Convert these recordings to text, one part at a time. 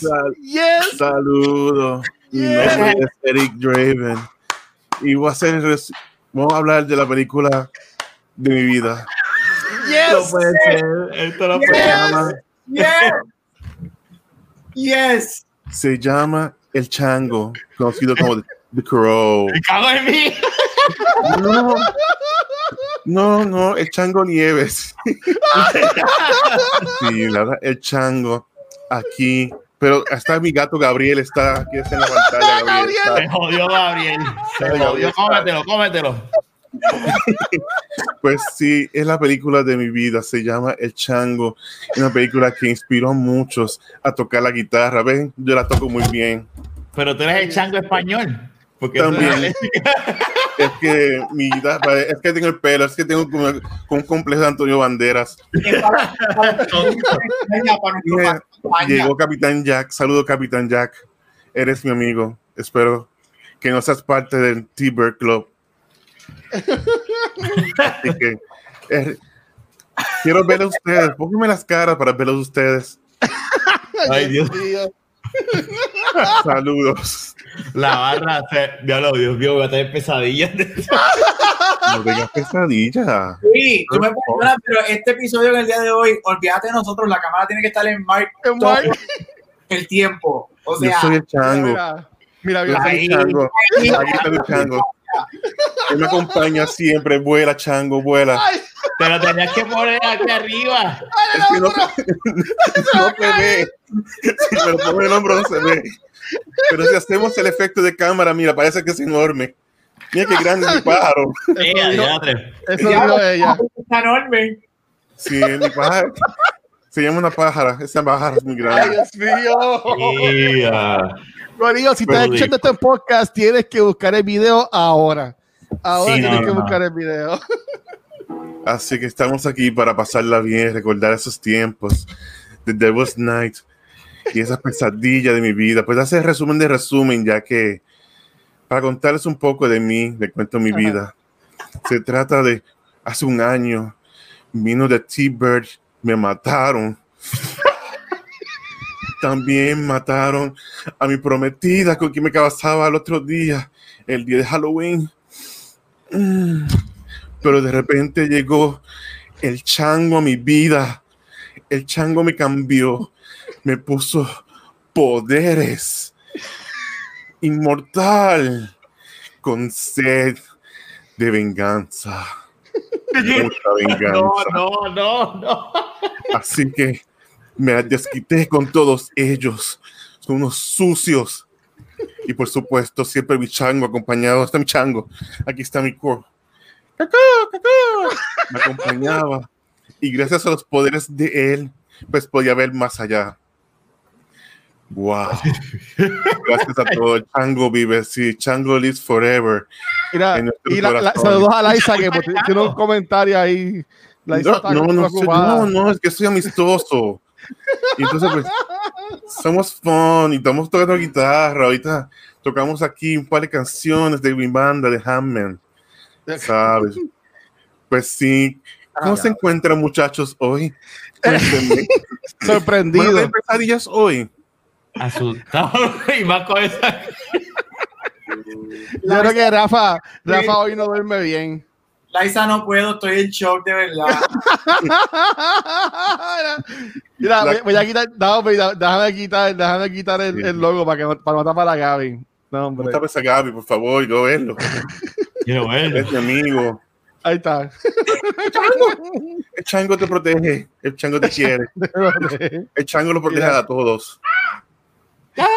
Sal- yes. Saludos. Mi nombre es Eric Draven. Y voy a hacer vamos a hablar de la película de mi vida. Yes. puede ser. Esto no puede ser. Yes. Yes. Se llama El Chango, conocido como The Crow. Me cago en mí. No, no, no, el Chango Nieves. Sí, la verdad, el Chango aquí. Pero hasta mi gato Gabriel está aquí está en la pantalla. Gabriel está- Se jodió Gabriel. Se jodió. Cómetelo, cómetelo. Pues sí, es la película de mi vida, se llama El Chango, Es una película que inspiró a muchos a tocar la guitarra, ven, yo la toco muy bien. Pero tú eres el chango español. Porque También. Es que mi guitarra, es que tengo el pelo, es que tengo como, como un complejo de Antonio Banderas. Llegó Capitán Jack, saludo Capitán Jack, eres mi amigo, espero que no seas parte del T-Bird Club. Así que eh, quiero ver a ustedes, pónganme las caras para verlos a ustedes. Ay, Dios. mío. Saludos. La barra, se, Dios, Dios mío, voy a tener pesadillas. No tengas pesadilla. Sí, tú me perdonas, pero este episodio en el día de hoy, olvídate de nosotros, la cámara tiene que estar en mark En todo mark. el tiempo. O Yo sea, soy el chango. Mira, mira, Yo mira. soy el chango. Aquí está el chango. Él me acompaña siempre. Vuela, chango, vuela. Ay, Te lo tenías que poner aquí arriba. Es que no, no se ve. Si me lo pongo en el hombro, no se ve. Pero si hacemos el efecto de cámara, mira, parece que es enorme. Mira qué grande es mi pájaro. Eh, diadre. eso dijo ella. está enorme. Sí, mi pájaro. Se llama una pájara. Esa pájara es muy Ay, grande. Dios mío. Yeah. Corillo, si estás escuchando este podcast, tienes que buscar el video ahora. Ahora Sí, tienes no, que no. buscar el video. Así que estamos aquí para pasarla bien, recordar esos tiempos de Devil's Night y esa pesadilla de mi vida. Pues hacer resumen de resumen, ya que para contarles un poco de mí, le cuento mi Ajá. vida. Se trata de hace un año, vino de T-Bird, me mataron. También mataron a mi prometida con quien me casaba el otro día, el día de Halloween. Mm. Pero de repente llegó el chango a mi vida. El chango me cambió, me puso poderes. Inmortal, con sed de venganza. Mucha venganza. No, no, no, no. Así que me desquité con todos ellos. Son unos sucios. Y por supuesto, siempre mi chango acompañado. Está mi chango. Aquí está mi coro. Me acompañaba. Y gracias a los poderes de él, pues podía ver más allá. Wow. Gracias a todo. El chango vive. Sí, chango lives forever. Mira, y la, la- saludos a Laisa que tiene un comentario ahí. Laisa No, está no, no, no, no, es que soy amistoso. Y entonces, pues, somos fun y estamos tocando guitarra. Ahorita tocamos aquí un par de canciones de mi banda, de Hammond, ¿sabes? Pues sí. ¿Cómo se encuentran, muchachos, hoy? Cuéntenme. ¿Van a Sorprendido. tener pesadillas hoy? Asustado. Y más con esa. Yo creo que Rafa, Rafa hoy no duerme bien. Laisa, no puedo, estoy en shock de verdad. Mira, La- voy, voy a quitar, no, mira, déjame quitar, déjame quitar el, el logo para que no- para no tapar a Gaby. No, ¿Cómo hombre. está esa Gaby, por favor? Yo verlo. Quiero verlo. Es mi amigo. Ahí está. El chango te protege. El chango te quiere. El chango lo protege Mira. a todos.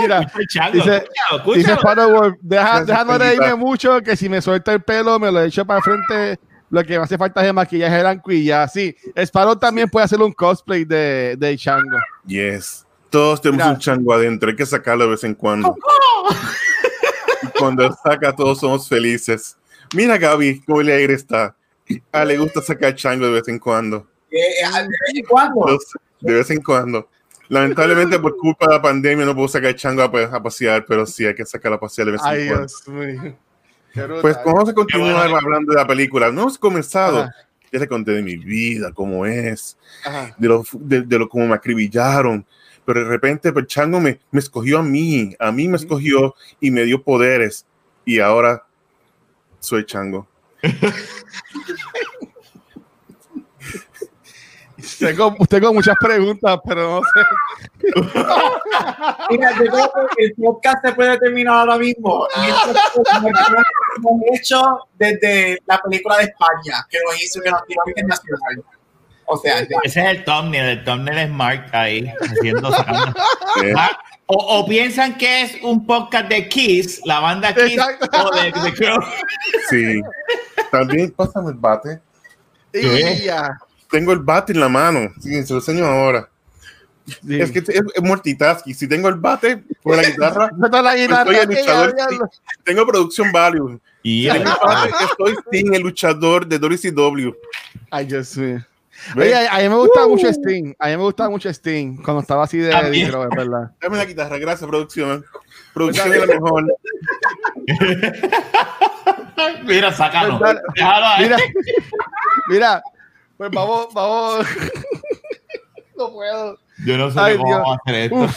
Mira, El chango, Dice- escúchalo, dice escúchalo. Sparrowwolf, deja, Gracias, deja no reírme mucho, que si me suelta el pelo, me lo echo para el frente. Lo que me hace falta es el maquillaje blanco y ya. Sí, Sparrow también puede hacer un cosplay de, de Chango. Yes. Todos tenemos Mira. un chango adentro, hay que sacarlo de vez en cuando. y cuando saca, todos somos felices. Mira, Gaby, cómo le aire está. Ah, le gusta sacar chango de vez en cuando. Eh, eh, de vez en cuando. Los- De vez en cuando. Lamentablemente, por culpa de la pandemia, no puedo sacar chango a, a pasear, pero sí hay que sacarlo a pasear de vez en Ay, cuando. Dios mío. Pues vamos a continuar hablando de la película. No hemos comenzado. Ajá. Ya le conté de mi vida, cómo es, Ajá. de lo, de, de lo cómo me acribillaron. Pero de repente, pues, Chango me, me escogió a mí, a mí me escogió y me dio poderes. Y ahora soy Chango. Tengo, tengo muchas preguntas, pero no sé. Mira, yo creo que el podcast se puede terminar ahora mismo. Y esto es como el que hemos hecho desde la película de España, que nos hizo que nos tiró internacional. O sea, ya. Ese es el thumbnail, el thumbnail es Mark ahí, haciendo sacando. Ah, O, o piensan que es un podcast de Kiss, la banda Kiss, Exacto. o de, de sí. También pásame el bate. Y ya. Tengo el bate en la mano. Sí, se lo enseño ahora. Sí. Es que es, es multitasking. Si tengo el bate con la guitarra, la guitarra, Soy el luchador, ya, ya, sí. tengo producción value. Y estoy sin el luchador de WCW. Ay, Dios mío. Oye, a a mí me gustaba mucho Sting. A mí me gustaba mucho Sting cuando estaba así de negro, verdad. Dame la guitarra, gracias, producción. Producción es la mejor. Mira, sácalo. Pues. Déjalo ahí. Mira, mira, pues vamos, vamos. No puedo. Yo no sé Ay, cómo Dios. vamos a hacer esto. Uf.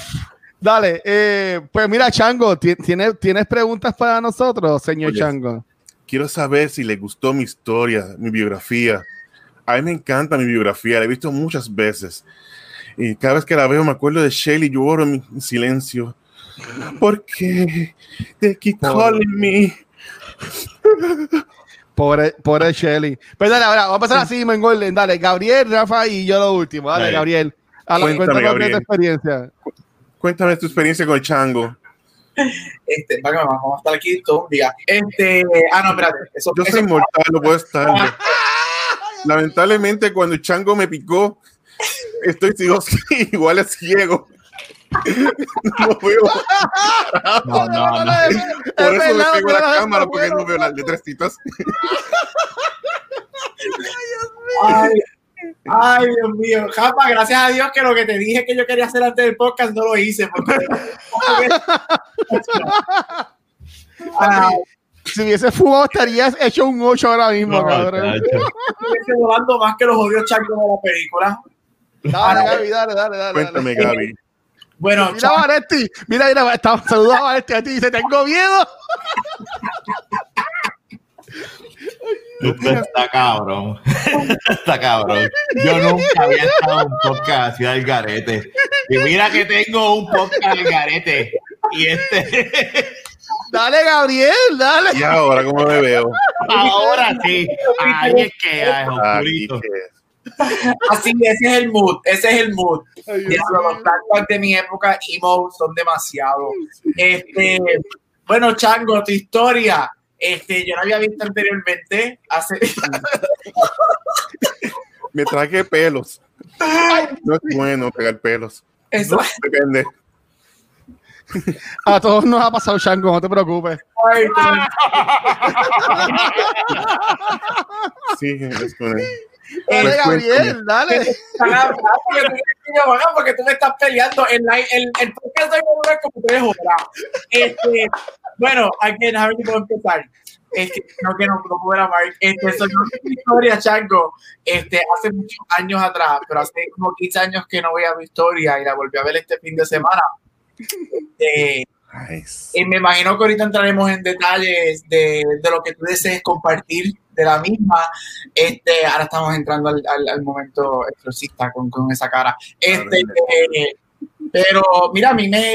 Dale, eh, pues mira, Chango, ¿ti- ¿tienes, ¿tienes preguntas para nosotros, señor Oye. Chango? Quiero saber si le gustó mi historia, mi biografía. A mí me encanta mi biografía, la he visto muchas veces. Y cada vez que la veo me acuerdo de Shelly, lloro en mi en silencio. ¿Por qué? They keep calling me. Pobre, pobre Shelly. Pues dale, ahora, vamos a pasar así, orden. Dale, Gabriel, Rafa y yo lo último. Dale, Dale. Gabriel. A la, Cuéntame, cuéntanos de tu experiencia. Cuéntame tu experiencia con el chango. Este, vamos a estar aquí todo un día. Este, ah, no, espérate. Eso, Yo soy mortal, no puedo estar. Lamentablemente, cuando el chango me picó, estoy sigo igual es ciego. No veo. No, no, no. Por Es eso me pego a la no, cámara, no porque no veo las letrecitas. Ay, ay, Dios mío. Japa, gracias a Dios que lo que te dije que yo quería hacer antes del podcast no lo hice. Porque... Si hubiese fumado, estarías hecho un 8 ahora mismo, No, cabrón. estuviese volando más que los odios changos de la película. Dale, Gaby, dale, dale, dale. Cuéntame. Gaby. Bueno, Mira, Vanetti. Mira, mira, está, saluda a Vanetti a ti. Dice, tengo miedo. Esto está cabrón. está cabrón. Yo nunca había estado en un podcast así al garete. Y mira que tengo un podcast al garete. Y este, Dale, Gabriel, dale. Y ahora, ¿cómo me veo? ahora sí. Ahí es que es Aquí oscurito. que- así, ese es el mood. Ese es el mood. Ay, Dios Diablo, los flashbacks de mi época emo son demasiado. Este, bueno, Chango, tu historia. Este, yo la había visto anteriormente. Hace, Me traje pelos. No es bueno pegar pelos. eso, Depende. A todos nos ha pasado, Chango, no te preocupes. ay, Sí, es con él. Dale, Pues Gabriel, dale. porque, tú, porque tú me estás peleando. El, el, el podcast de es como tres horas. Este, bueno, aquí a ver si puedo empezar. Este, no que no, no puedo grabar. Este, soy una historia, Chango. Este, hace muchos años atrás, pero hace como 15 años que no veía mi historia y la volví a ver este fin de semana. Este, Nice. y me imagino que ahorita entraremos en detalles de, de lo que tú desees compartir de la misma. Este, ahora estamos entrando al, al- al momento exorcista con, con esa cara. Este, eh, pero mira, a mí me.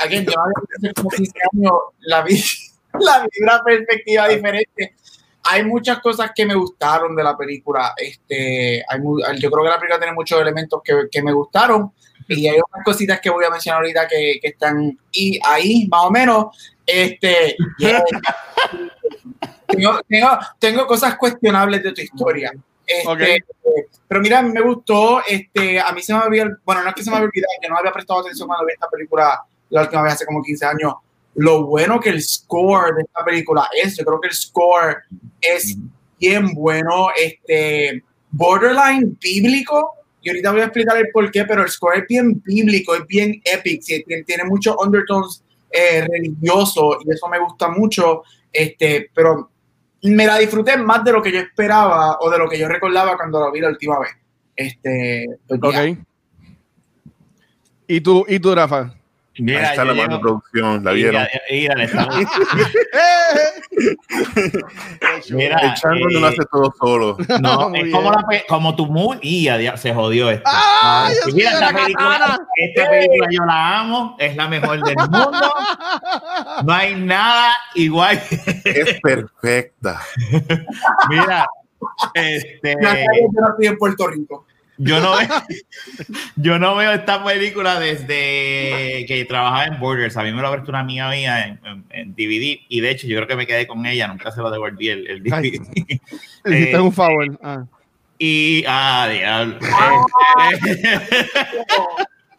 Again, yo hace como 15 años la vi, la vi una perspectiva diferente. Hay muchas cosas que me gustaron de la película. Este, hay yo creo que la película tiene muchos elementos que, que me gustaron. Y hay otras cositas que voy a mencionar ahorita que, que están y ahí, más o menos. Este, yeah. tengo, tengo, tengo cosas cuestionables de tu historia. Este, Ok. Pero mira, me gustó. Este, a mí se me había, bueno, no es que se me había olvidado, que no había prestado atención cuando vi esta película la última vez hace como 15 años. Lo bueno que el score de esta película es, yo creo que el score es bien bueno, este, borderline bíblico. Y ahorita voy a explicar el por qué, pero el score es bien bíblico, es bien epic, tiene, muchos undertones eh, religiosos y eso me gusta mucho. Este, pero me la disfruté más de lo que yo esperaba o de lo que yo recordaba cuando la vi la última vez. Este, pues Ok. ¿Y tú, y tú, Rafa? Ahí Mira, está yo la mano de producción, la vieron. Mira, mira, le estamos- Mira, El chango no lo eh, hace todo solo. No, es como, la como tu movie. Y se jodió esto. ¡Ay, Dios Y mira, esta la película, esta película yo la amo. Es la mejor del mundo. No hay nada igual. Es perfecta. Mira, este, Gracias yo no estoy en Puerto Rico. Yo no veo, yo no veo esta película desde que trabajaba en Borders. A mí me lo prestó una amiga mía en, en- en DVD y de hecho yo creo que me quedé con ella. Nunca se lo devolví el, el Ay. DVD. Le hiciste Eh, un favor. Ah. Y, ah, diablo. Este,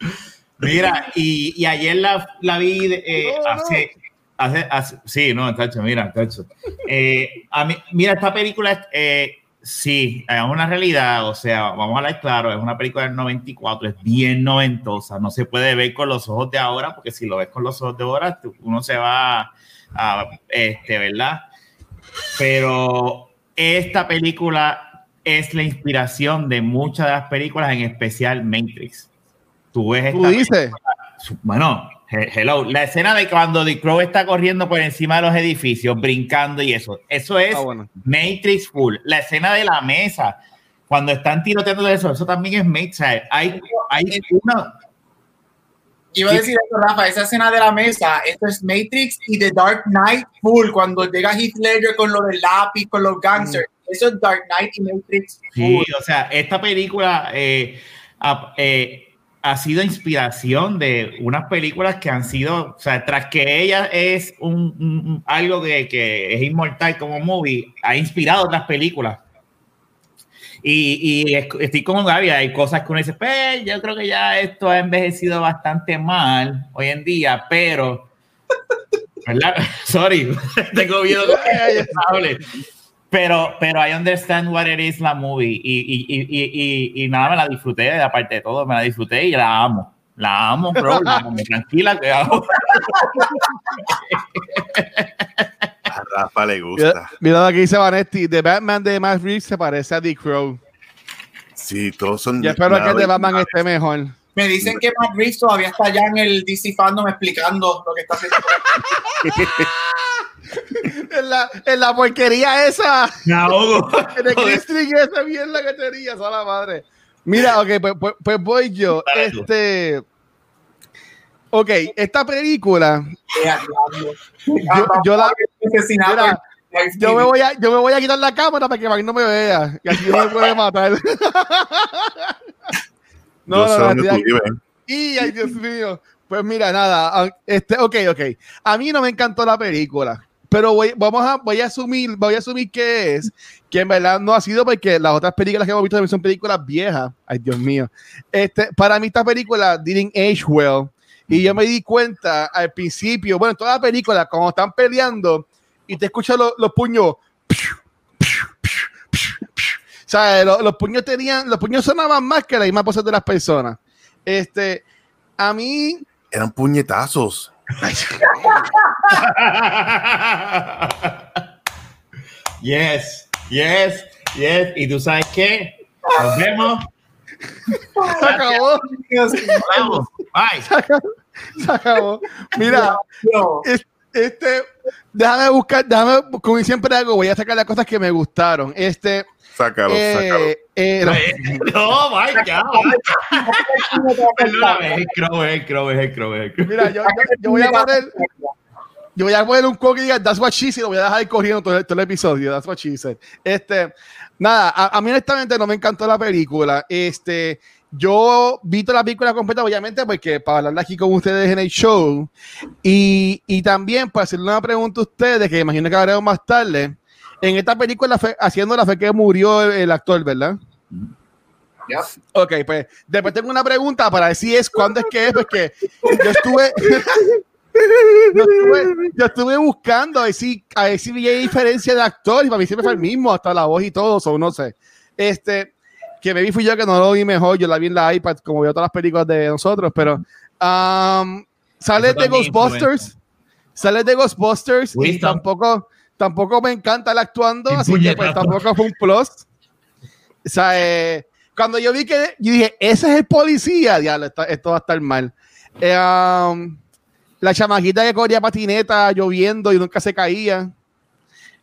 mira, y, y ayer la, la vi de- eh, hace, hace, hace- sí, no, tacho, mira, tacho. Eh, a mí, mira, esta película, eh, sí, es una realidad, o sea, vamos a hablar claro, es una película del 94, es bien noventosa, no se puede ver con los ojos de ahora, porque si lo ves con los ojos de ahora, tú- uno se va a, este, ¿verdad? Pero esta película es la inspiración de muchas de las películas, en especial Matrix. Tú ves Tú esta dices. bueno, hello, la escena de cuando The Crow está corriendo por encima de los edificios, brincando y eso, eso es Ah, bueno. Matrix full. La escena de la mesa, cuando están tiroteando de eso, eso también es Matrix. Hay, hay una, Iba a decir esto, Rafa, esa escena de la mesa, esto es Matrix y The Dark Knight full, cuando llega Heath Ledger con lo del lápiz, con los gangsters. Eso es Dark Knight y Matrix Sí, full. o sea, esta película eh, eh, ha sido inspiración de unas películas que han sido, o sea, tras que ella es un, un- algo que, que es inmortal como movie, ha inspirado otras películas. Y, y es- estoy con Gaby, hay cosas que uno dice, pues yo creo que ya esto ha envejecido bastante mal hoy en día, pero, ¿verdad? Sorry, tengo miedo que. Pero, pero I understand what it is la movie y, y, y, y, y, y nada, me la disfruté, aparte de todo, me la disfruté y la amo. La amo, bro, la amo, tranquila, que amo. A Rafa le gusta. mira lo que dice Vanetti. The Batman de Matt Reeves se parece a The Crow. Sí, todos son. Yo espero que el de nada Batman esté mejor. Me dicen que Matt Reeves todavía está allá en el DC Fandom explicando lo que está haciendo. en, la, en la porquería esa. Me ahogo. En el Christring esa mierda que tenías, a la madre. Mira, ok, pues, pues, pues voy yo. Dale tú. Este. Ok, esta película. Yo, yo la, Asesinado mira, en- yo me voy a, yo me voy a quitar la cámara para que Mike no me vea. Y así no me puede matar. No, no, no. Y ay, Dios mío. Pues mira, nada. ah, Este, ok, ok. A mí no me encantó la película. Pero voy, vamos a, voy a asumir, voy a asumir que es, que en verdad no ha sido porque las otras películas que hemos visto también son películas viejas. Ay, Dios mío. Este, para mí esta película didn't age well. Y yo me di cuenta al principio, bueno, en toda la película, cuando están peleando y te escuchas los, los puños. O sea, los, los puños tenían, los puños sonaban más que la misma pose de las personas. Este, a mí, Eran puñetazos. yes, yes, yes. ¿Y tú sabes qué? Nos vemos. se acabó, Vamos. Bye. se acabó. Mira, mío. es- este, déjame buscar, déjame, como siempre hago, voy a sacar las cosas que me gustaron. Este, Sácalo, sácalo. eh, eh, no, No, my God. Perdóname, es el crow, es el crow, es el crow, es el crow. mira, yo, yo- yo voy a poner, yo voy a poner un diga That's what she said, y lo voy a dejar ahí corriendo todo, el- todo el episodio. That's what she said. Este, nada, a, a mí honestamente no me encantó la película. Este, yo vi toda la película completa, obviamente, porque para hablarla aquí con ustedes en el show. Y, y también para hacerle una pregunta a ustedes, que imagino que hablaremos más tarde. En esta película, fue, haciendo la fe que murió el, el actor, ¿verdad? Yep. Ok, pues después tengo una pregunta para ver si es cuándo es que es, porque yo estuve, yo estuve, yo estuve buscando a ver si, a ver si había diferencia de actor y para mí siempre fue el mismo, hasta la voz y todo, o no sé. Este, que me vi fui yo que no lo vi mejor, yo la vi en la iPad, como veo todas las películas de nosotros, pero um, sale Eso de Ghostbusters, sale de Ghostbusters y tampoco, tampoco me encanta el actuando, así que pues tampoco fue un plus. O sea, eh, cuando yo vi que, yo dije, ese es el policía, diablo, esto, esto va a estar mal. Eh, um, la chamaquita que corría patineta lloviendo y nunca se caía.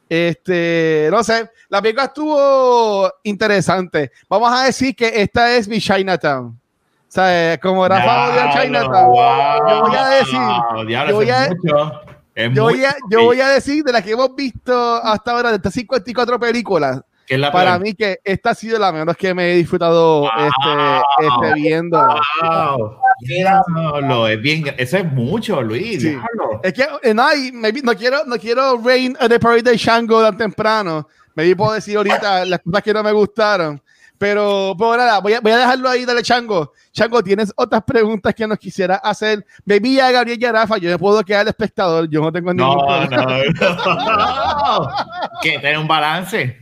Este, no sé, la película estuvo interesante. Vamos a decir que esta es mi Chinatown. O sea, eh, como Rafa odia Chinatown, yo voy a decir, Diablo, yo voy a- mucho. Es yo voy, a, yo voy a decir de las que hemos visto hasta ahora, de estas 54 películas, ¿Qué es la para peor? mí que esta ha sido la menos que me he disfrutado este, este, viendo. Wow. Diablo, es bien, eso es mucho, Luis. Sí. Es que eh, no, y maybe no quiero, no quiero rain on the parade de Shango tan temprano. Me puedo decir ahorita las cosas que no me gustaron. Pero, pero nada, voy a, voy a dejarlo ahí, dale Chango. Chango, ¿tienes otras preguntas que nos quisiera hacer? Baby ya Gabriel y a Rafa, yo me puedo quedar de espectador, yo no tengo ningún No, problema. no, no. Que tener un balance.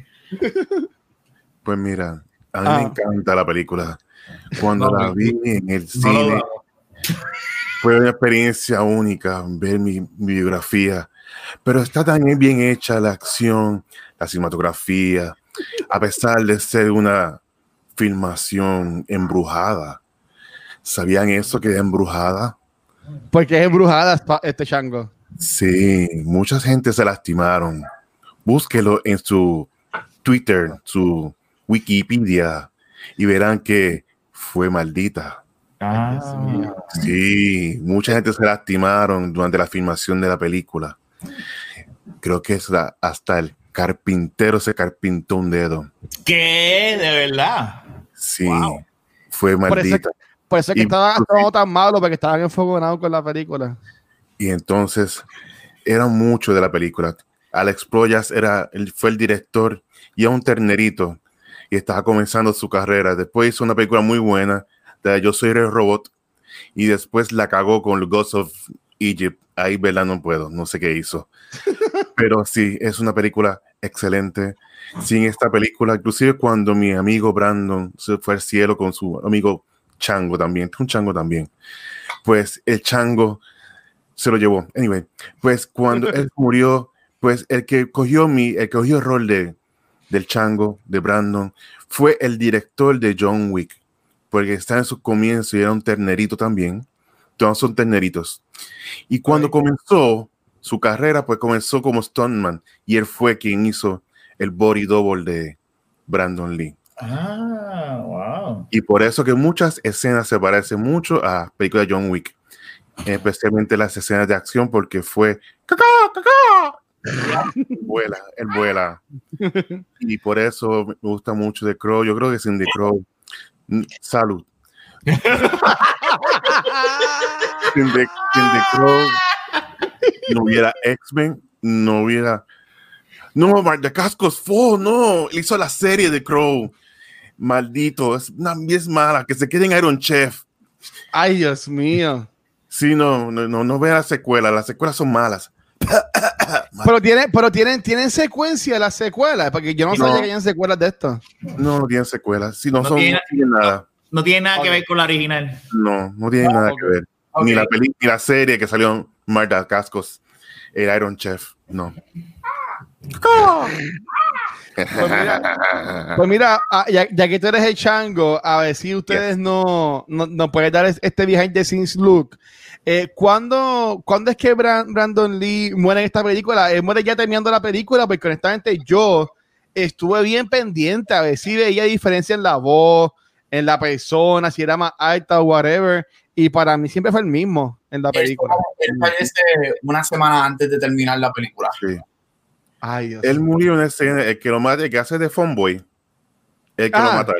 Pues mira, a mí Ah. me encanta la película. Cuando No, la vi en el No cine, fue una experiencia única ver mi, mi biografía. Pero está también bien hecha la acción, la cinematografía, a pesar de ser una filmación embrujada. ¿Sabían eso que es embrujada? Porque es embrujada este Chango. Sí, mucha gente se lastimaron. Búsquelo en su Twitter, su Wikipedia, y verán que fue maldita. Ah, Sí, mucha gente se lastimaron durante la filmación de la película. Creo que es la- hasta el carpintero se carpintó un dedo. ¿Qué? De verdad. Sí, Wow. fue maldita. por eso es que estaban actuando tan malo, porque estaban enfogonados con la película. Y entonces era mucho de la película. Alex Proyas era, él fue el director y era un ternerito y estaba comenzando su carrera. Después hizo una película muy buena de Yo soy el robot y después la cagó con The Ghost of Egypt. Ahí, ¿verdad? No puedo, no sé qué hizo. Pero sí, es una película excelente. Sin esta película, inclusive cuando mi amigo Brandon se fue al cielo con su amigo Chango también, un Chango también, pues el Chango se lo llevó. Anyway, pues cuando él murió, pues el que cogió mi, el que cogió el rol de, del Chango, de Brandon, fue el director de John Wick, porque está en su comienzo y era un ternerito también. Todos son terneritos. Y cuando comenzó su carrera, pues comenzó como stuntman y él fue quien hizo el body double de Brandon Lee. Ah, wow. Y por eso que muchas escenas se parecen mucho a películas de John Wick, especialmente las escenas de acción, porque fue ¡Cacá, cacá! vuela, él vuela. Y por eso me gusta mucho The Crow. Yo creo que sin The Crow, salud. Sin The, sin The Crow no hubiera X-Men, no hubiera. No, Mark de Cascos fue, no, él hizo la serie de Crow. Maldito, es una es mala, que se quede en Iron Chef. Ay, Dios mío. Sí, no, no, no, no vea la secuela, las secuelas son malas. Pero tienen, pero tienen, tienen secuencia las secuelas, porque yo no, No. sabía que hayan secuelas de esto. No, no tienen secuelas, sí, no, No son, tiene- no tienen nada. No tiene nada que ver con la original. No, no tienen nada ok. que ver. Ni la peli, ni la serie que salió Marta Cascos, el Iron Chef, no. Pues mira, ah, ya, ya que tú eres el chango, a ver si ustedes no, no, no pueden dar es- este behind the scenes look. Eh, ¿cuándo, cuándo es que Bran- Brandon Lee muere en esta película? Él muere ya terminando la película, porque honestamente yo estuve bien pendiente a ver si veía diferencia en la voz, en la persona, si era más alta o whatever. Y para mí siempre fue el mismo en la película. Él fallece una semana antes de terminar la película. Sí. Ay, Dios. Él murió en escena, el que lo mata, el que hace de Fonboy, el que lo Ah. mata.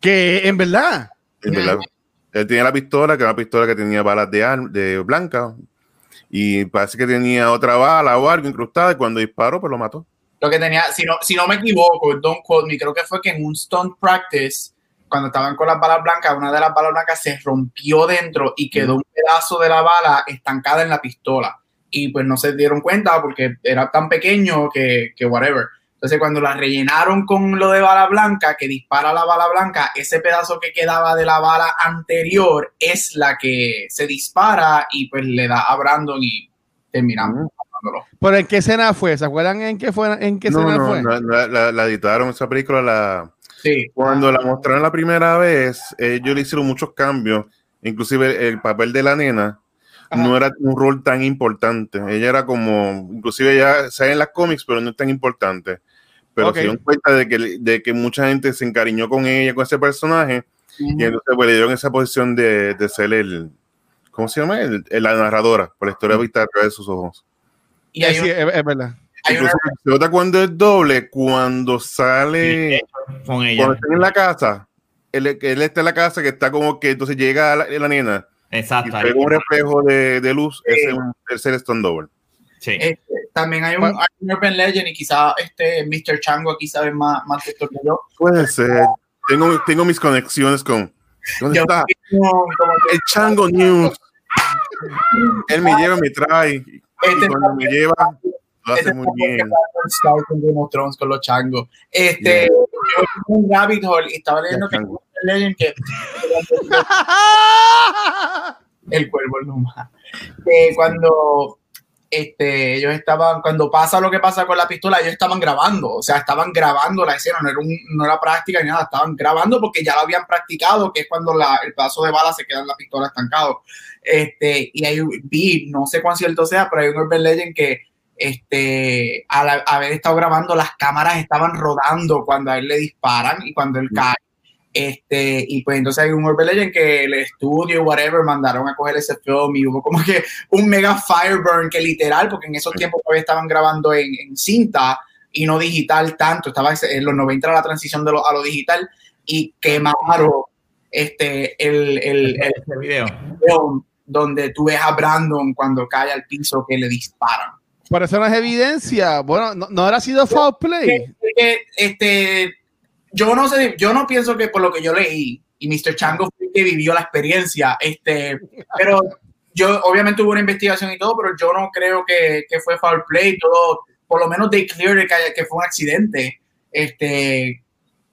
Que en verdad. En verdad. Él tenía la pistola, que era una pistola que tenía balas de, de blanca. Y parece que tenía otra bala o algo incrustada. Y cuando disparó, pues lo mató. Lo que tenía, si no, si no me equivoco, don't quote me, creo que fue que en un stunt practice, cuando estaban con las balas blancas, una de las balas blancas se rompió dentro y quedó un pedazo de la bala estancada en la pistola. Y pues no se dieron cuenta porque era tan pequeño que, que whatever. Entonces, cuando la rellenaron con lo de bala blanca, que dispara la bala blanca, ese pedazo que quedaba de la bala anterior es la que se dispara y pues le da a Brandon y terminamos. matándolo. ¿Pero en qué escena fue? ¿Se acuerdan en qué, fue, en qué No, escena no, fue? la- la- la editaron esa película, la, Sí. cuando la mostraron la primera vez, ellos le hicieron muchos cambios, inclusive el, el papel de la nena Ajá. no era un rol tan importante, ella era como, inclusive ya sale en las cómics, pero no es tan importante, pero se dieron cuenta de que, de que mucha gente se encariñó con ella, con ese personaje, y entonces pues, le dieron esa posición de, de ser el, ¿cómo se llama? El- el- la narradora, por la historia vista a través de sus ojos. Y Sí, un- es, es verdad. Una, Inclusive, se nota cuando es doble, cuando sale... Con ella. cuando están en la casa, él, él está en la casa que está como que entonces llega la, la nena y Exacto. ve un reflejo de, de luz, ese es un tercer stone double. Sí. este, también hay un, Bueno. hay un Urban Legend y quizá este Mr. Chango aquí sabe más, más de esto que yo. Puede ser. Tengo, tengo mis conexiones con. ¿Dónde Yo está? El Chango News. Él me lleva, me trae. Y este cuando me lleva, lo hace muy bien. en Game of Thrones con los changos. Este, Yeah. yo en un rabbit hole y estaba leyendo que. Legend que el cuervo es más. Que cuando este, ellos estaban, cuando pasa lo que pasa con la pistola, ellos estaban grabando, o sea, estaban grabando la escena, no era, un- no era práctica ni nada, estaban grabando porque ya lo habían practicado, que es cuando la- el pedazo de bala se queda en la pistola estancado. Este, y un vi, no sé cuán cierto sea, pero hay un Urban Legend que este, al haber estado grabando, las cámaras estaban rodando cuando a él le disparan y cuando él cae. Este, y pues entonces hay un Urban Legend que el estudio, whatever, mandaron a coger ese film y hubo como que un mega fireburn que literal, porque en esos tiempos todavía estaban grabando en, en cinta y no digital tanto, estaba en los 90 era la transición de lo, a lo digital y quemaron este, el, el, el Ese video. donde tú ves a Brandon cuando cae al piso que le disparan. Por eso no es evidencia. Bueno, no, no habrá sido foul play. que, que, este, yo no sé, yo no pienso que por lo que yo leí, y Mr. Chango fue el que vivió la experiencia, este, pero yo, obviamente hubo una investigación y todo, pero yo no creo que, que fue foul play, todo, por lo menos they cleared que, haya- que fue un accidente, este,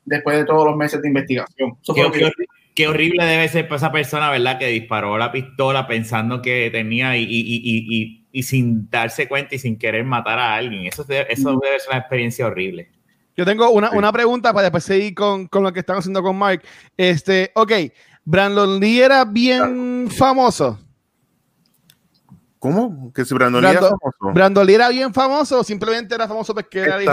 después de todos los meses de investigación. Eso fue Qué, lo que qué yo- horri- qué horrible debe ser para esa persona, ¿verdad? Que disparó la pistola pensando que tenía y, y- y- y- y- y sin darse cuenta y sin querer matar a alguien. Eso, debe- eso debe ser una experiencia horrible. Yo tengo una, Sí. una pregunta para después seguir con, con lo que están haciendo con Mark. Este, ok, Brandon Lee era bien famoso. ¿Cómo? Que si Brandon Lee era famoso. Era bien famoso o simplemente era famoso porque era hijo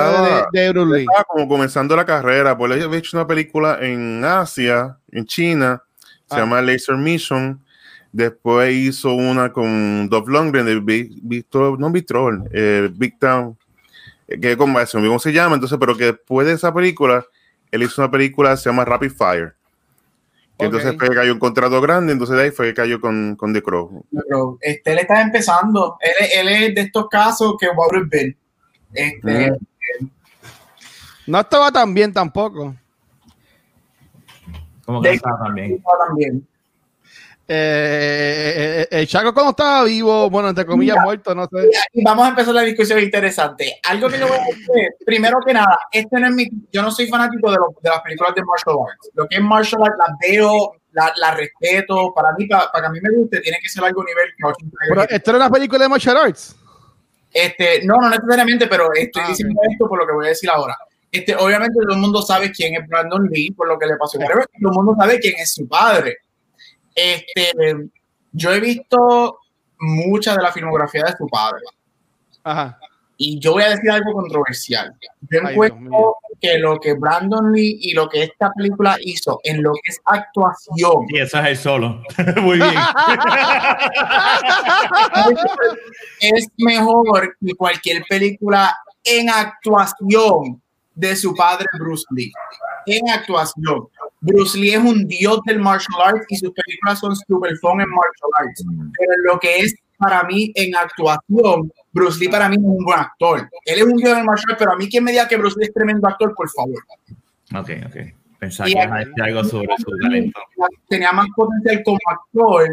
de, de Bruce Lee. Estaba como comenzando la carrera, pues él había hecho una película en Asia, en China, se Ah. llama Laser Mission. Después hizo una con Dolph Lundgren de Victor, no Troll, eh, Big Town, eh, que como cómo se llama, entonces, pero que después de esa película, él hizo una película que se llama Rapid Fire. Que entonces fue que cayó un contrato grande, entonces de ahí fue que cayó con, con The Crow. pero este, él está empezando, él, él es de estos casos que have been. Este, No estaba tan bien tampoco. Como que De- estaba eh, el Chaco cuando estaba vivo, bueno, entre comillas, Mira. muerto, no sé. Y vamos a empezar la discusión interesante. Algo que yo voy a decir, primero que nada, este no es mi, yo no soy fanático de, lo- de las películas de martial arts. Lo que es martial arts las veo, las la respeto. Para mí, para, para que a mí me guste, tiene que ser algo nivel Tiger, Pero esto era una película de martial arts. Este, no, no necesariamente, pero estoy Ah, diciendo esto por lo que voy a decir ahora. Este, obviamente todo el mundo sabe quién es Brandon Lee por lo que le pasó. Pero todo el mundo sabe quién es su padre. Este, yo he visto mucha de la filmografía de su padre. Ajá. Y yo voy a decir algo controversial. Yo Ay, encuentro que lo que Brandon Lee y lo que esta película hizo en lo que es actuación Y eso es el solo. Muy bien. es mejor que cualquier película en actuación de su padre Bruce Lee. En actuación. Bruce Lee es un dios del martial arts y sus películas son super fun en martial arts. Pero en lo que es para mí en actuación, Bruce Lee para mí es un buen actor. Él es un dios del martial, pero a mí quien me diga que Bruce Lee es tremendo actor, por favor. Ok, ok. Pensaba que a decir algo sobre su talento. Tenía más potencial como actor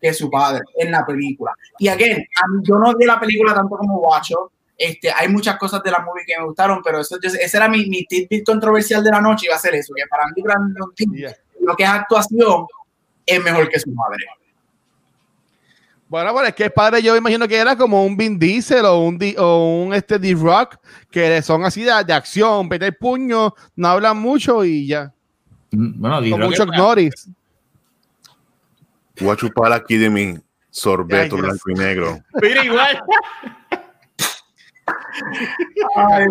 que su padre en la película. Y again, a mí, yo no vi la película tanto como Guacho. Este, hay muchas cosas de la movie que me gustaron, pero eso, ese era mi, mi tidbit controversial de la noche, iba a ser eso, que para mí Yeah. lo que es actuación es mejor que su madre. Bueno, pues es que el padre yo imagino que era como un Vin Diesel o un, Di- o un este D-Rock, que son así de, de acción, meter puño, no hablan mucho y ya. Bueno, Con digo mucho Norris. Voy a chupar aquí de mi sorbeto Ay, blanco y negro. Mira, igual. Ay,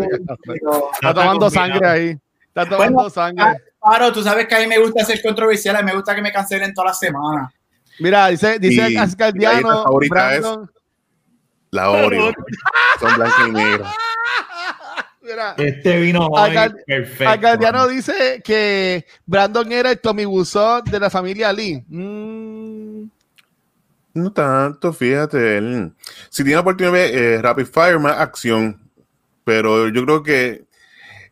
Está tomando sangre ahí. Está tomando Bueno, sangre. ah, Paro, tú sabes que a mí me gusta ser controversial, a mí me gusta que me cancelen toda la semana. Mira, dice, dice Y el Ascardiano, galleta favorita es- Brandon. La Oreo. Son blanco y negro. Mira, Este vino hoy Acá- perfecto. Ascardiano dice que Brandon era el Tommy Wiseau de la familia Lee. Mm, No tanto, fíjate. él- si tiene la oportunidad de ver eh, Rapid Fire, más acción. Pero yo creo que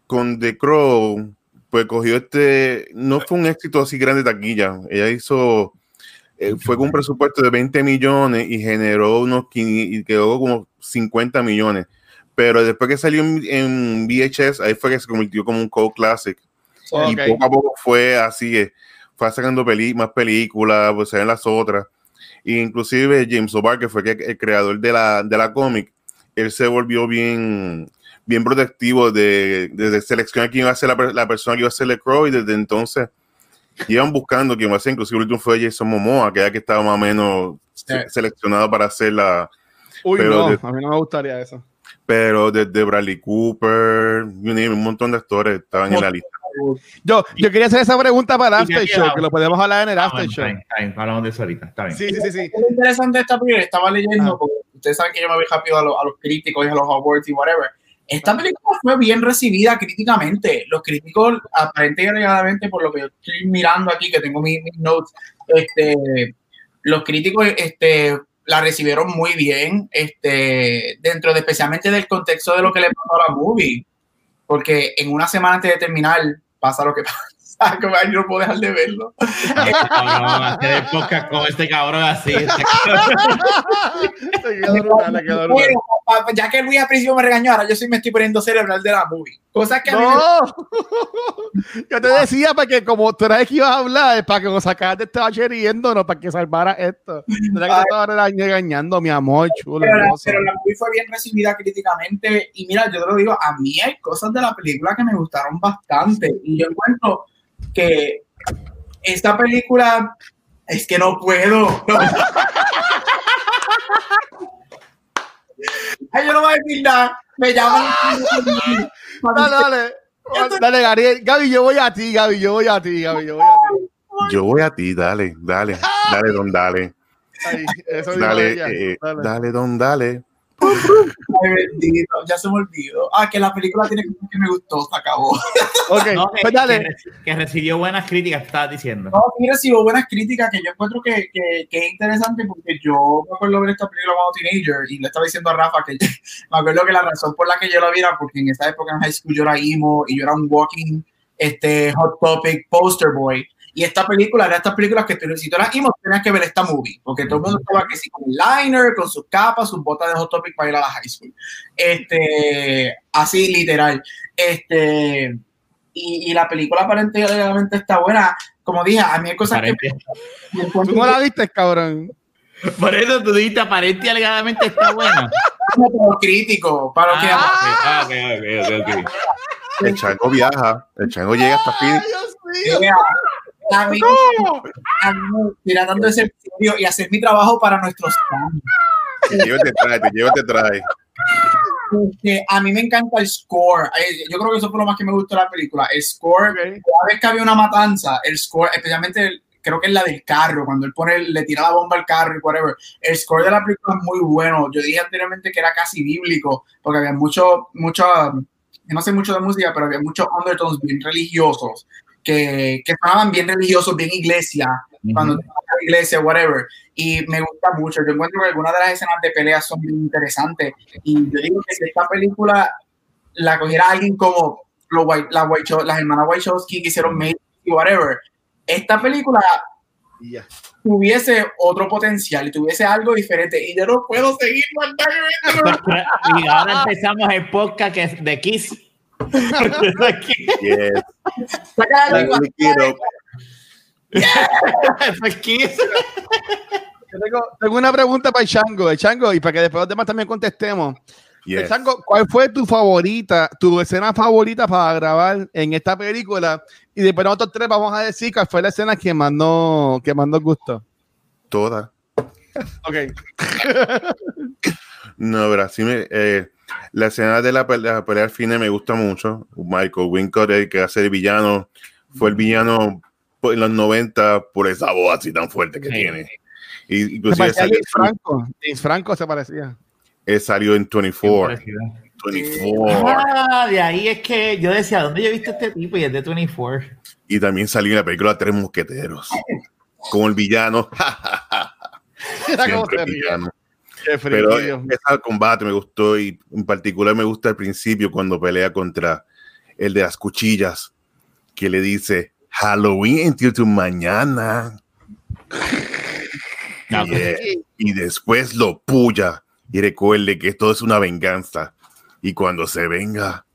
con The Crow, pues cogió este. No fue un éxito así grande de taquilla. Ella hizo. eh, fue con un presupuesto de 20 millones y generó unos 15 y quedó como 50 millones. Pero después que salió en, en VHS, ahí fue que se convirtió como un cult classic. Y poco a poco fue así, eh, fue sacando peli más películas, pues en las otras. E inclusive James O'Barr, que fue el creador de la, de la cómic, él se volvió bien, bien protectivo de, de seleccionar quién iba a ser la, la persona que iba a ser el Crow y desde entonces iban buscando quién iba a ser, inclusive el último fue Jason Momoa, que era que estaba más o menos se- seleccionado para hacer la, Uy, Pero no, de- a mí no me gustaría eso. pero desde Bradley Cooper, un montón de actores estaban en la lista. Yo, yo quería hacer esa pregunta para el After Show, que lo podemos hablar en el Ah, After bueno, Show. está bien, está bien, hablamos de eso ahorita. Está bien. Sí, sí, sí. Lo interesante esta película, estaba leyendo, Ah. porque ustedes saben que yo me voy rápido a, lo- a los críticos y a los awards y whatever. Esta película fue bien recibida críticamente. Los críticos, aparentemente y alegadamente, por lo que yo estoy mirando aquí, que tengo mis, mis notes, este, los críticos este, la recibieron muy bien, este, dentro de especialmente del contexto de lo que le pasó a la movie. Porque en una semana antes de terminar, pasa lo que pasa. Como, ay, yo no puedo dejar de verlo. Cabrón, hacer el podcast con este cabrón así. este. Bueno, pa- ya que Luis al principio me regañó, ahora yo sí me estoy poniendo cerebral de la movie. Cosas que a mí me- No, yo te decía para que como tú eras que ibas a hablar, para que nos sacaras de este bache riéndonos, para que salvara esto. No era que te estaba regañando, mi amor, chulo. pero, la, hermoso. pero la movie fue bien recibida críticamente. Y mira, yo te lo digo, a mí hay cosas de la película que me gustaron bastante. Y yo encuentro que esta película es que no puedo. Ay, yo no voy a decir nada. Me llaman. Dale, dale. Dale, Gabriel. Gaby, yo voy a ti, Gaby, yo voy a ti, Gaby, yo voy a ti. Yo voy a ti, dale, dale, dale, don, dale. Ahí, eso Dale, eh, Dale. dale, don, dale. Ay, bendito, ya se me olvidó. Ah, que la película tiene cosas que me gustó, se acabó. Ok, No, que, pues dale. que- que recibió buenas críticas, estabas diciendo. No, sí recibo buenas críticas que yo encuentro que, que, que es interesante porque yo me acuerdo ver esta película cuando teenager y le estaba diciendo a Rafa que me acuerdo que la razón por la que yo la vi era porque en esa época en high school yo era emo y yo era un walking este, hot topic poster boy. Y esta película era estas películas que tú, si tú eras emo tenías que ver esta movie porque todo el mundo estaba que sí, con el liner, con sus capas, sus botas de hot topic para ir a la high school. Este, así literal. Este, y, y la película aparentemente está buena. Como dije, a mí hay cosas que me Tú no la viste, cabrón. Por eso tú dijiste aparente y alegadamente está buena. como crítico, para lo que Ah, ok, ok, ok, ok, ok. El chango viaja, el chango llega hasta aquí. Ay, Dios mío. Mira, a mí, a mí tratando de ser serio y hacer mi trabajo para nuestros fans. Te lleva y te trae, te lleva y te trae. Este, a mí me encanta el score. Eh, Yo creo que eso fue lo más que me gustó de la película. El score, Ok. cada vez que había una matanza, el score, especialmente el- creo que es la del carro, cuando él pone, le tira la bomba al carro y whatever. El score de la película es muy bueno. Yo dije anteriormente que era casi bíblico, porque había mucho, mucho, no sé mucho de música, pero había muchos undertones bien religiosos, que, que sonaban bien religiosos, bien iglesia, cuando te vas a la iglesia, whatever. Y me gusta mucho. Yo encuentro que algunas de las escenas de pelea son muy interesantes. Y yo digo que si esta película la cogiera alguien como los White, la White, las hermanas Wachowski que hicieron Matrix y whatever, esta película Y ya. tuviese otro potencial y tuviese algo diferente. Y yo no puedo seguir mandando. Y ahora empezamos el podcast de Kiss. Yes. Saca la lengua. Look it up. Eso es Kiss. Yo Tengo, tengo una pregunta para el Chango, el Chango, y para que después los demás también contestemos. El Yes. Chango, ¿cuál fue tu favorita, tu escena favorita para grabar en esta película? Y después nosotros tres vamos a decir cuál fue la escena que más nos, que más nos gustó. Toda. Ok. No, pero sí me, eh, la escena de la pelea, la pelea al fin me gusta mucho. Michael Wincott, el que hace el villano, fue el villano en los 90 por esa voz así tan fuerte que Sí. tiene. Y Se inclusive a salió, Franco. Franco se parecía. él salió en 24. 24. Ah, de ahí es que yo decía, ¿dónde yo he visto este tipo? Y es de 24. Y también salió en la película Tres Mosqueteros. Como el villano. Siempre se villano. Friki, Pero ese combate me gustó y en particular me gusta al principio cuando pelea contra el de las cuchillas que le dice Halloween until tu mañana No, y, eh, y después lo puya y recuerde que esto es una venganza y cuando se venga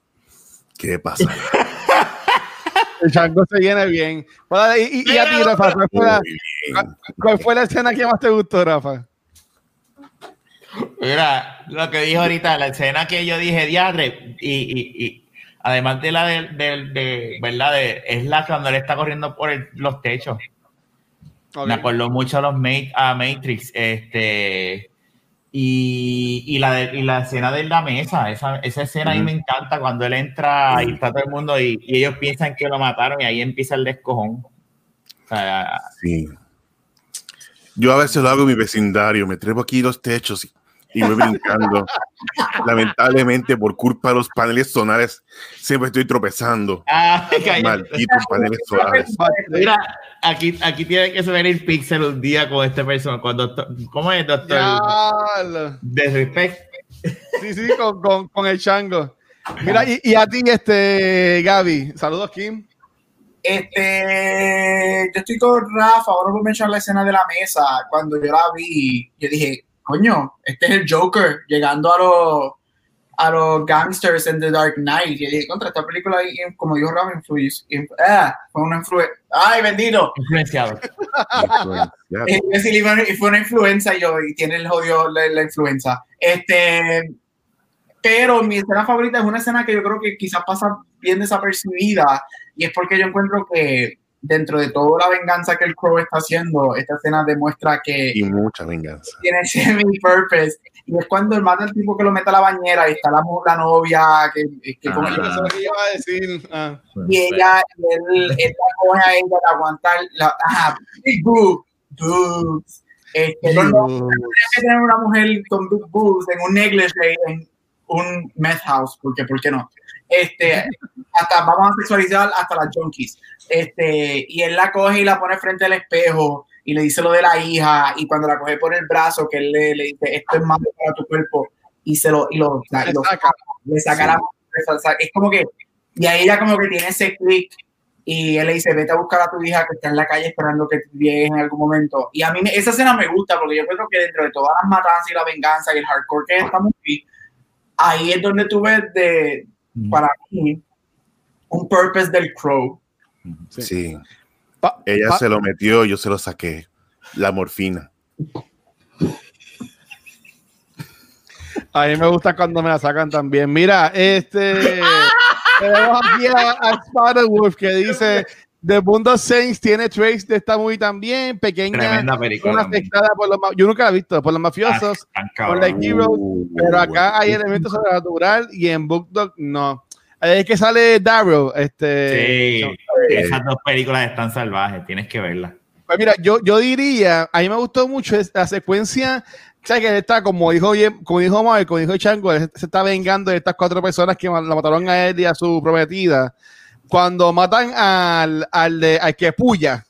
¿qué pasa? El Chango se viene bien. Bueno, y, y- y a ti, Rafa, ¿cuál fue, la, Muy bien. cuál fue la escena que más te gustó, Rafa? Mira, lo que dijo ahorita, la escena que yo dije, diadre, y, y, y además de la de, de- de- ¿verdad? De, es la cuando él está corriendo por el- los techos. Me acordó mucho a los a Matrix, este, y, y, la de- y la escena de la mesa, esa, esa escena a mí Ujú. me encanta cuando él entra y está todo el mundo y, y ellos piensan que lo mataron y ahí empieza el descojón. O sea, Sí. Yo a veces lo hago en mi vecindario, me trepo aquí los techos y, y voy brincando. Lamentablemente, por culpa de los paneles solares, siempre estoy tropezando. ah. Malditos paneles solares. Mira, aquí, aquí tiene que venir Pixel un día con este personaje, con doctor, ¿cómo es, doctor? Desrespect. Sí, sí, con, con, con el chango. Mira, y, y a ti, este, Gaby. Saludos, Kim. Este, yo estoy con Rafa, ahora voy a mencionar la escena de la mesa. Cuando yo la vi, yo dije, coño, este es el Joker llegando a los a los gangsters en The Dark Knight. Y dije, contra esta película, ahí, como dijo inf- ah, fue una influencia. ¡Ay, bendito! Influenciado. Y fue una influenza y yo, y tiene el jodido la, la influenza. Este, pero mi escena favorita es una escena que yo creo que quizás pasa bien desapercibida y es porque yo encuentro que dentro de toda la venganza que el Crow está haciendo, esta escena demuestra que Y mucha venganza. tiene semi-purpose y es cuando él mata al tipo que lo mete a la bañera y está la, la novia que, que con Ah. el- Eso lo que iba a decir. Ah. y ella, él, él la coge a ella de aguantar la, ajá, big boob, boobs. Este, no, no, que tener una mujer con big boobs en un negligee en un meth house, porque ¿por qué no? Este, hasta vamos a sexualizar hasta las junkies. Este, y él la coge y la pone frente al espejo y le dice lo de la hija y cuando la coge por el brazo que él le, le dice esto es malo para tu cuerpo y se lo y lo, y lo saca. le saca Sí. la o sea, es como que y ahí ella como que tiene ese click y él le dice vete a buscar a tu hija que está en la calle esperando que llegues en algún momento y a mí esa escena me gusta porque yo creo que dentro de todas las matanzas y la venganza y el hardcore que es esta movie ahí es donde tú ves de para mí un purpose del crow Sí. Pa- Ella pa- se lo metió, yo se lo saqué. La morfina. A mí me gusta cuando me la sacan también. Mira, este. tenemos aquí a, a Spider-Wolf que dice: The Mundo Saints tiene trace de esta movie también. Pequeña, Tremenda una película. afectada por los. Yo nunca la he visto, por los mafiosos. Tan por la Heroes, Uh, pero acá hay elementos sobrenatural y en Book Dog no. Ahí es que sale Darrow. Este, Sí, esas dos películas están salvajes, tienes que verlas. Pues mira, yo, yo diría, a mí me gustó mucho la secuencia, ¿sabes? Que está, como dijo, como dijo Mael, como dijo Chango, se está vengando de estas cuatro personas que la mataron a él y a su prometida. Cuando matan al, al, de, al que puya,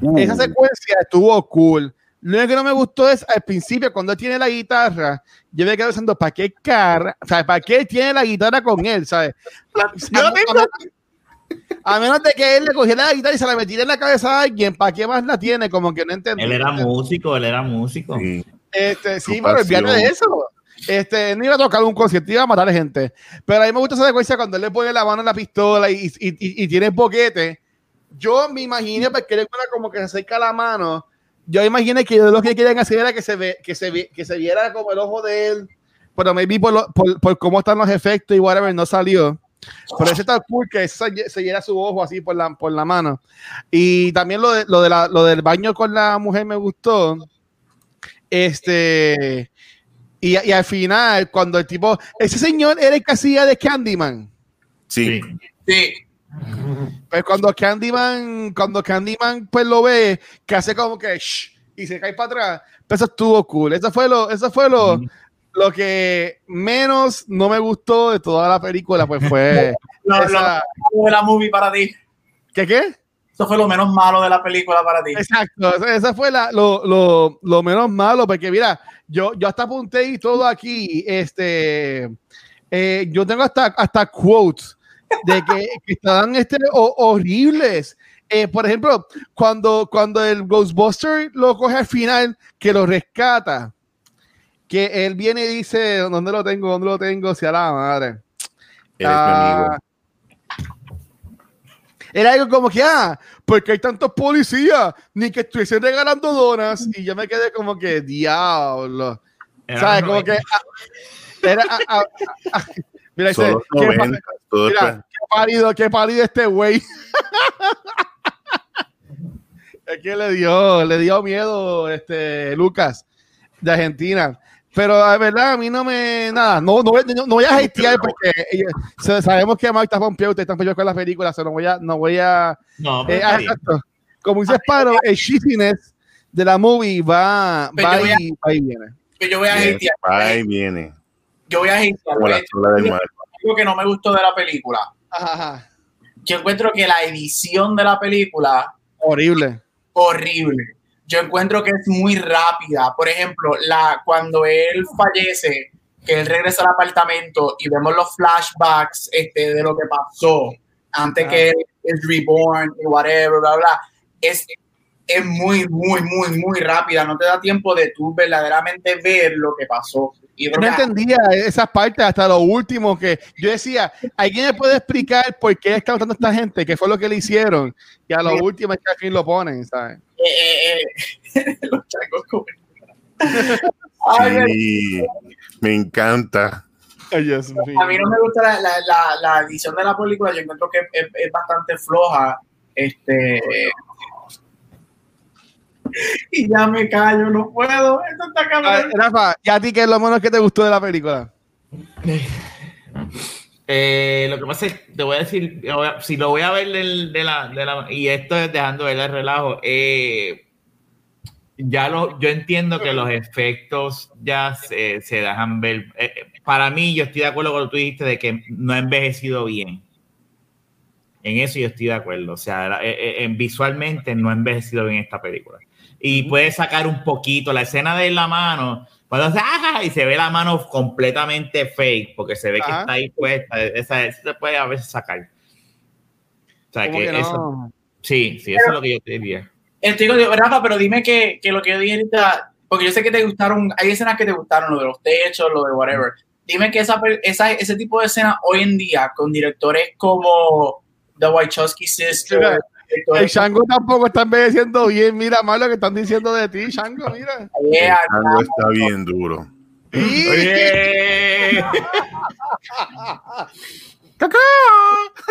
Uh, Esa secuencia estuvo cool. Lo único que no me gustó es al principio, cuando él tiene la guitarra, yo me quedé pensando, ¿para qué cara? O sea, ¿para qué tiene la guitarra con él? ¿Sabes? Yo A, tengo- a menos, a menos de que él le cogiera la guitarra y se la metiera en la cabeza a alguien, ¿para qué más la tiene? Como que no entendí. Él era músico, él era músico. sí. Este, sí, pero olvídate de eso. Este, no iba a tocar un concierto, iba a matar gente. Pero a mí me gusta esa secuencia cuando él le pone la mano en la pistola y, y, y- y tiene el boquete. Yo me imaginé, porque él como que se acerca la mano. Yo imaginé que lo que querían hacer era que se, ve, que se, vi- que se viera como el ojo de él. Pero maybe por, lo- por, por cómo están los efectos y whatever, no salió. Pero ese está cool que se, se viera su ojo así por la, por la mano. Y también lo, de, lo, de la, lo del baño con la mujer me gustó. Este. Y, y al final, cuando el tipo. Ese señor era el que hacía de Candyman. Sí. Sí. Pues cuando Candyman, cuando Candyman pues lo ve, que hace como que shh, y se cae para atrás, pues eso estuvo cool. Eso fue lo, eso fue lo, lo que menos no me gustó de toda la película, pues fue esa- malo de la movie para ti. ¿Qué qué? Eso fue lo menos malo de la película para ti. Exacto, esa- esa fue la, lo, lo, lo menos malo, porque mira, yo, yo hasta apunté y todo aquí, este, eh, yo tengo hasta, hasta quotes de que, que estaban este, ho- horribles. Eh, por ejemplo, cuando, cuando el Ghostbuster lo coge al final, que lo rescata, que él viene y dice, ¿dónde lo tengo? ¿Dónde lo tengo? Si a la madre. Él es mi Ah, amigo. Era algo como que, ah, porque hay tantos policías, ni que estuviesen regalando donas, y yo me quedé como que, diablo. Era ¿Sabes? un Como que. ah, era, ah, ah, mira, dice, qué, pa- 90, todo mira, está- qué pálido este güey. es que le dio, le dio miedo este Lucas de Argentina. Pero la verdad, a mí no me. Nada, no, no, no, no voy a hatear porque se- sabemos que Marta Pompeo, ustedes están peleados con las películas, so no voy a. No voy a No, eh, está bien. exacto. Como dice Sparo, el shiziness de la movie va, Pero va, a- y, va y viene. Que yo voy a Yes, hatear. Ahí viene. Yo voy a hatear. A algo que no me gustó de la película. Ajá, ajá. Yo encuentro que la edición de la película Horrible. horrible. Yo encuentro que es muy rápida. Por ejemplo, la, cuando él fallece, que él regresa al apartamento y vemos los flashbacks este, de lo que pasó antes Ah. que él es reborn y whatever, bla, bla. Es, es muy, muy, muy, muy rápida. No te da tiempo de tú verdaderamente ver lo que pasó. Y yo no entendía esas partes hasta lo último que yo decía, ¿alguien me puede explicar por qué está matando a esta gente? ¿Qué fue lo que le hicieron? Y a lo Sí. último es que al fin lo ponen, ¿sabes? Eh, eh, eh, los changos comen. Ay, Sí, me encanta. Ay, Dios mío. A mí no me gusta la, la, la, la edición de la película, yo encuentro que es, es bastante floja. Este. Y ya me callo, no puedo. Esto está cabrón. Rafa, ¿y a ti qué es lo menos que te gustó de la película? Eh, lo que pasa es que te voy a decir, si lo voy a ver del- de, la, de la- y esto es dejando ver el relajo, eh, ya lo, yo entiendo que los efectos ya se, se dejan ver. Eh, eh, para mí, yo estoy de acuerdo con lo que tú dijiste de que no ha envejecido bien. En eso yo estoy de acuerdo. O sea, eh, eh, en visualmente no ha envejecido bien esta película. Y puede sacar un poquito la escena de la mano, cuando se, ¡ah! y se ve la mano completamente fake, porque se ve que Ajá. está ahí puesta. Esa, eso se puede a veces sacar. O sea, que, que no. eso, sí, sí, eso es lo que yo te diría. Estoy contigo, Rafa, pero dime que, que lo que yo dije ahorita, porque yo sé que te gustaron, hay escenas que te gustaron, lo de los techos, lo de whatever. Dime que esa, per- esa, ese tipo de escena hoy en día, con directores como The Wachowski Sisters, El Shango tampoco está envejeciendo bien. Mira más lo que están diciendo de ti, Shango, mira. El Yeah, tango está bien duro. Y- Oye.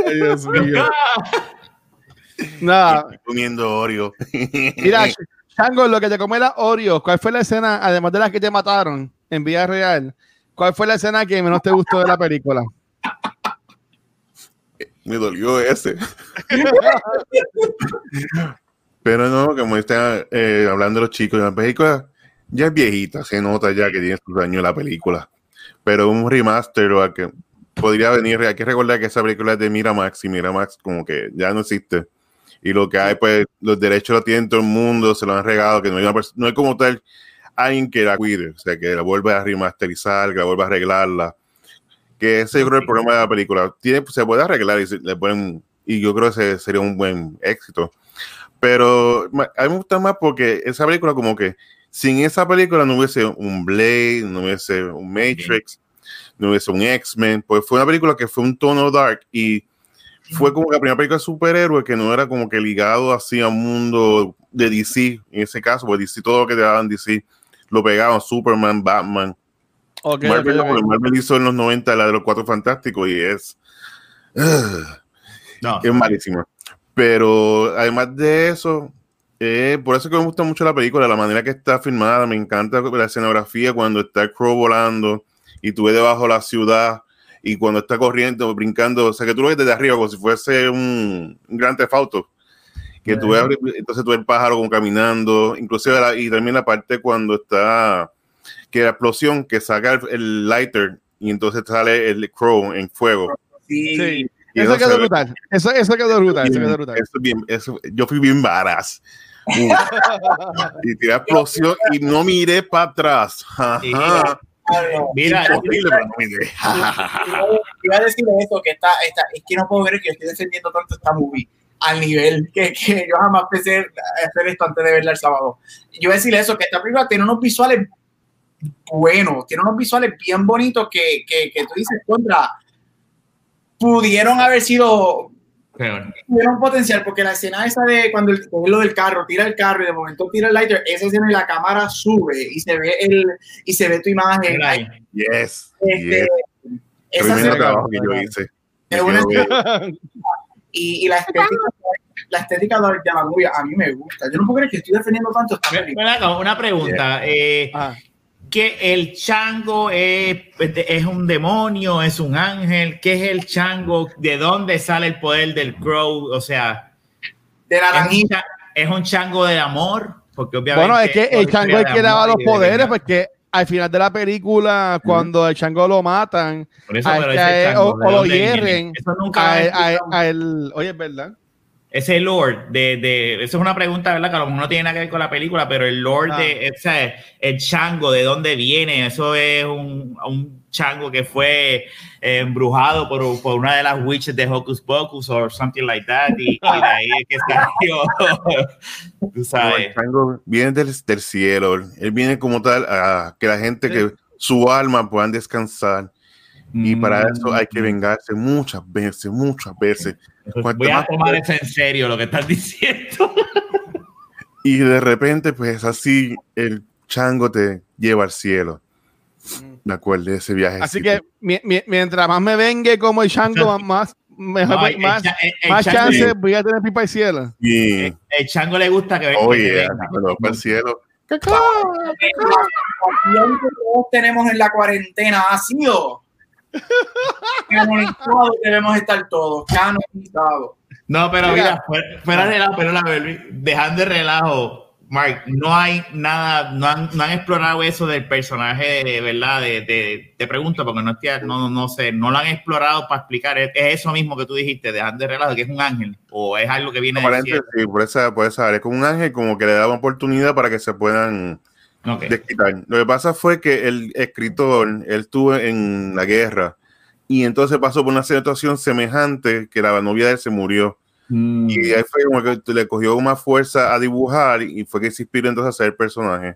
Ay, Dios mío. Nada, Estoy comiendo Oreo. Mira, Shango, lo que te come era Oreo. ¿Cuál fue la escena, además de las que te mataron en vida real? ¿Cuál fue la escena que menos te gustó de la película? Me dolió ese. Pero no, como está eh, hablando los chicos, la película ya es viejita, se nota ya que tiene sus años la película. Pero un remaster o a que podría venir, hay que recordar que esa película es de Miramax y Miramax como que ya no existe. Y lo que hay, pues, los derechos los tiene todo el mundo, se lo han regado, que no hay, una no hay como tal alguien que la cuide, o sea, que la vuelva a remasterizar, que la vuelva a arreglarla. Que ese yo creo es el problema de la película. Tiene, se puede arreglar y, se- le pueden, y yo creo que ese sería un buen éxito. Pero a mí me gusta más porque esa película como que sin esa película no hubiese un Blade, no hubiese un Matrix, no hubiese un X-Men, pues fue una película que fue un tono dark y fue como la primera película de superhéroe que no era como que ligado así a un mundo de DC, en ese caso, pues DC, todo lo que te daban DC, lo pegaban, Superman, Batman. Ok, Marvel, ok, no, ok. porque Marvel hizo en los 90 la de los Cuatro Fantásticos y es... No, es malísima. Pero además de eso, eh, por eso que me gusta mucho la película, la manera que está filmada, me encanta la escenografía cuando está el crow volando y tú ves debajo la ciudad y cuando está corriendo, brincando, o sea, que tú lo ves desde arriba como si fuese un, un gran tefauto. Que tú ves, entonces tú ves el pájaro como caminando, inclusive la- y también la parte cuando está, que la explosión, que saca el, el lighter y entonces sale el crow en fuego. Sí. Eso quedó brutal. Eso, eso quedó brutal. Eso quedó brutal. eso es bien, eso- yo fui bien varas. Y tiré explosión y no miré para atrás. Ajá. Mira. Iba a decir eso, que está, está, es que no puedo creer que yo estoy defendiendo tanto esta movie al nivel que, que yo jamás pensé hacer esto antes de verla el sábado. Yo iba a decir eso, que esta película tiene unos visuales buenos, tiene unos visuales bien bonitos que, que, que tú dices, contra, pudieron haber sido, peor. tuvieron potencial, porque la escena esa de cuando el, lo del carro, tira el carro y de momento tira el lighter, esa escena y la cámara sube y se ve el, y se ve tu imagen. Yes. Este, yes. esa escena- trabajo que yo hice. es una y, y la estética la estética de la movie a mí me gusta yo no puedo creer que estoy defendiendo tanto esta película Una pregunta. eh, Ah, ¿Que el chango es, es un demonio, es un ángel? ¿Qué es el chango? ¿De dónde sale el poder del crow? O sea, de la ¿es un, es un chango del amor? Porque obviamente Bueno, es que el chango es que de daba los de poderes, porque al final de la película, cuando el chango lo matan, Por eso, a pero ese a- chango, o, ¿de o lo hierren, Eso nunca a, a- explicado. a el- oye, es verdad. Ese lord de, de eso es una pregunta verdad que a lo mejor no tiene nada que ver con la película pero el lord Ah. de o sea, el chango de dónde viene eso es un, un chango que fue eh, embrujado por, por una de las witches de Hocus Pocus o something like that y, y de ahí es que salió tú No, sabes el chango viene del, del cielo. Él viene como tal a que la gente, que su alma puedan descansar. Y para eso hay que vengarse muchas veces, muchas veces. Cuanto voy a tomar eso en serio lo que estás diciendo Y de repente, pues así, el chango te lleva al cielo. De acuerdo, de ese viaje. Así que mi- mi- mientras más me vengue como el chango, más, mejor, No, el- el más, cha- el- el más chango- chances voy a tener pipa al cielo. El chango le gusta que, oye, venga. va para el cielo. que todos tenemos en la cuarentena ha sido canonizado debemos estar todos canonizados No, pero Mira. mira, fuera, fuera de relajo, pero la dejando de relajo, Mark, no hay nada, no han, no han explorado eso del personaje, de verdad, de, de- te pregunto, porque no, estoy- no, no sé, no lo han explorado para explicar, es, es eso mismo que tú dijiste, dejando de relajo, que es un ángel, o es algo que viene cielo. sí, por esa, por esa área. Es como un ángel, como que le daba oportunidad para que se puedan Ok. desquitar. Lo que pasa fue que el escritor, él estuvo en la guerra y entonces pasó por una situación semejante que la novia de él se murió. Mm. Y ahí fue como que le cogió más fuerza a dibujar y fue que se inspiró entonces a hacer el personaje.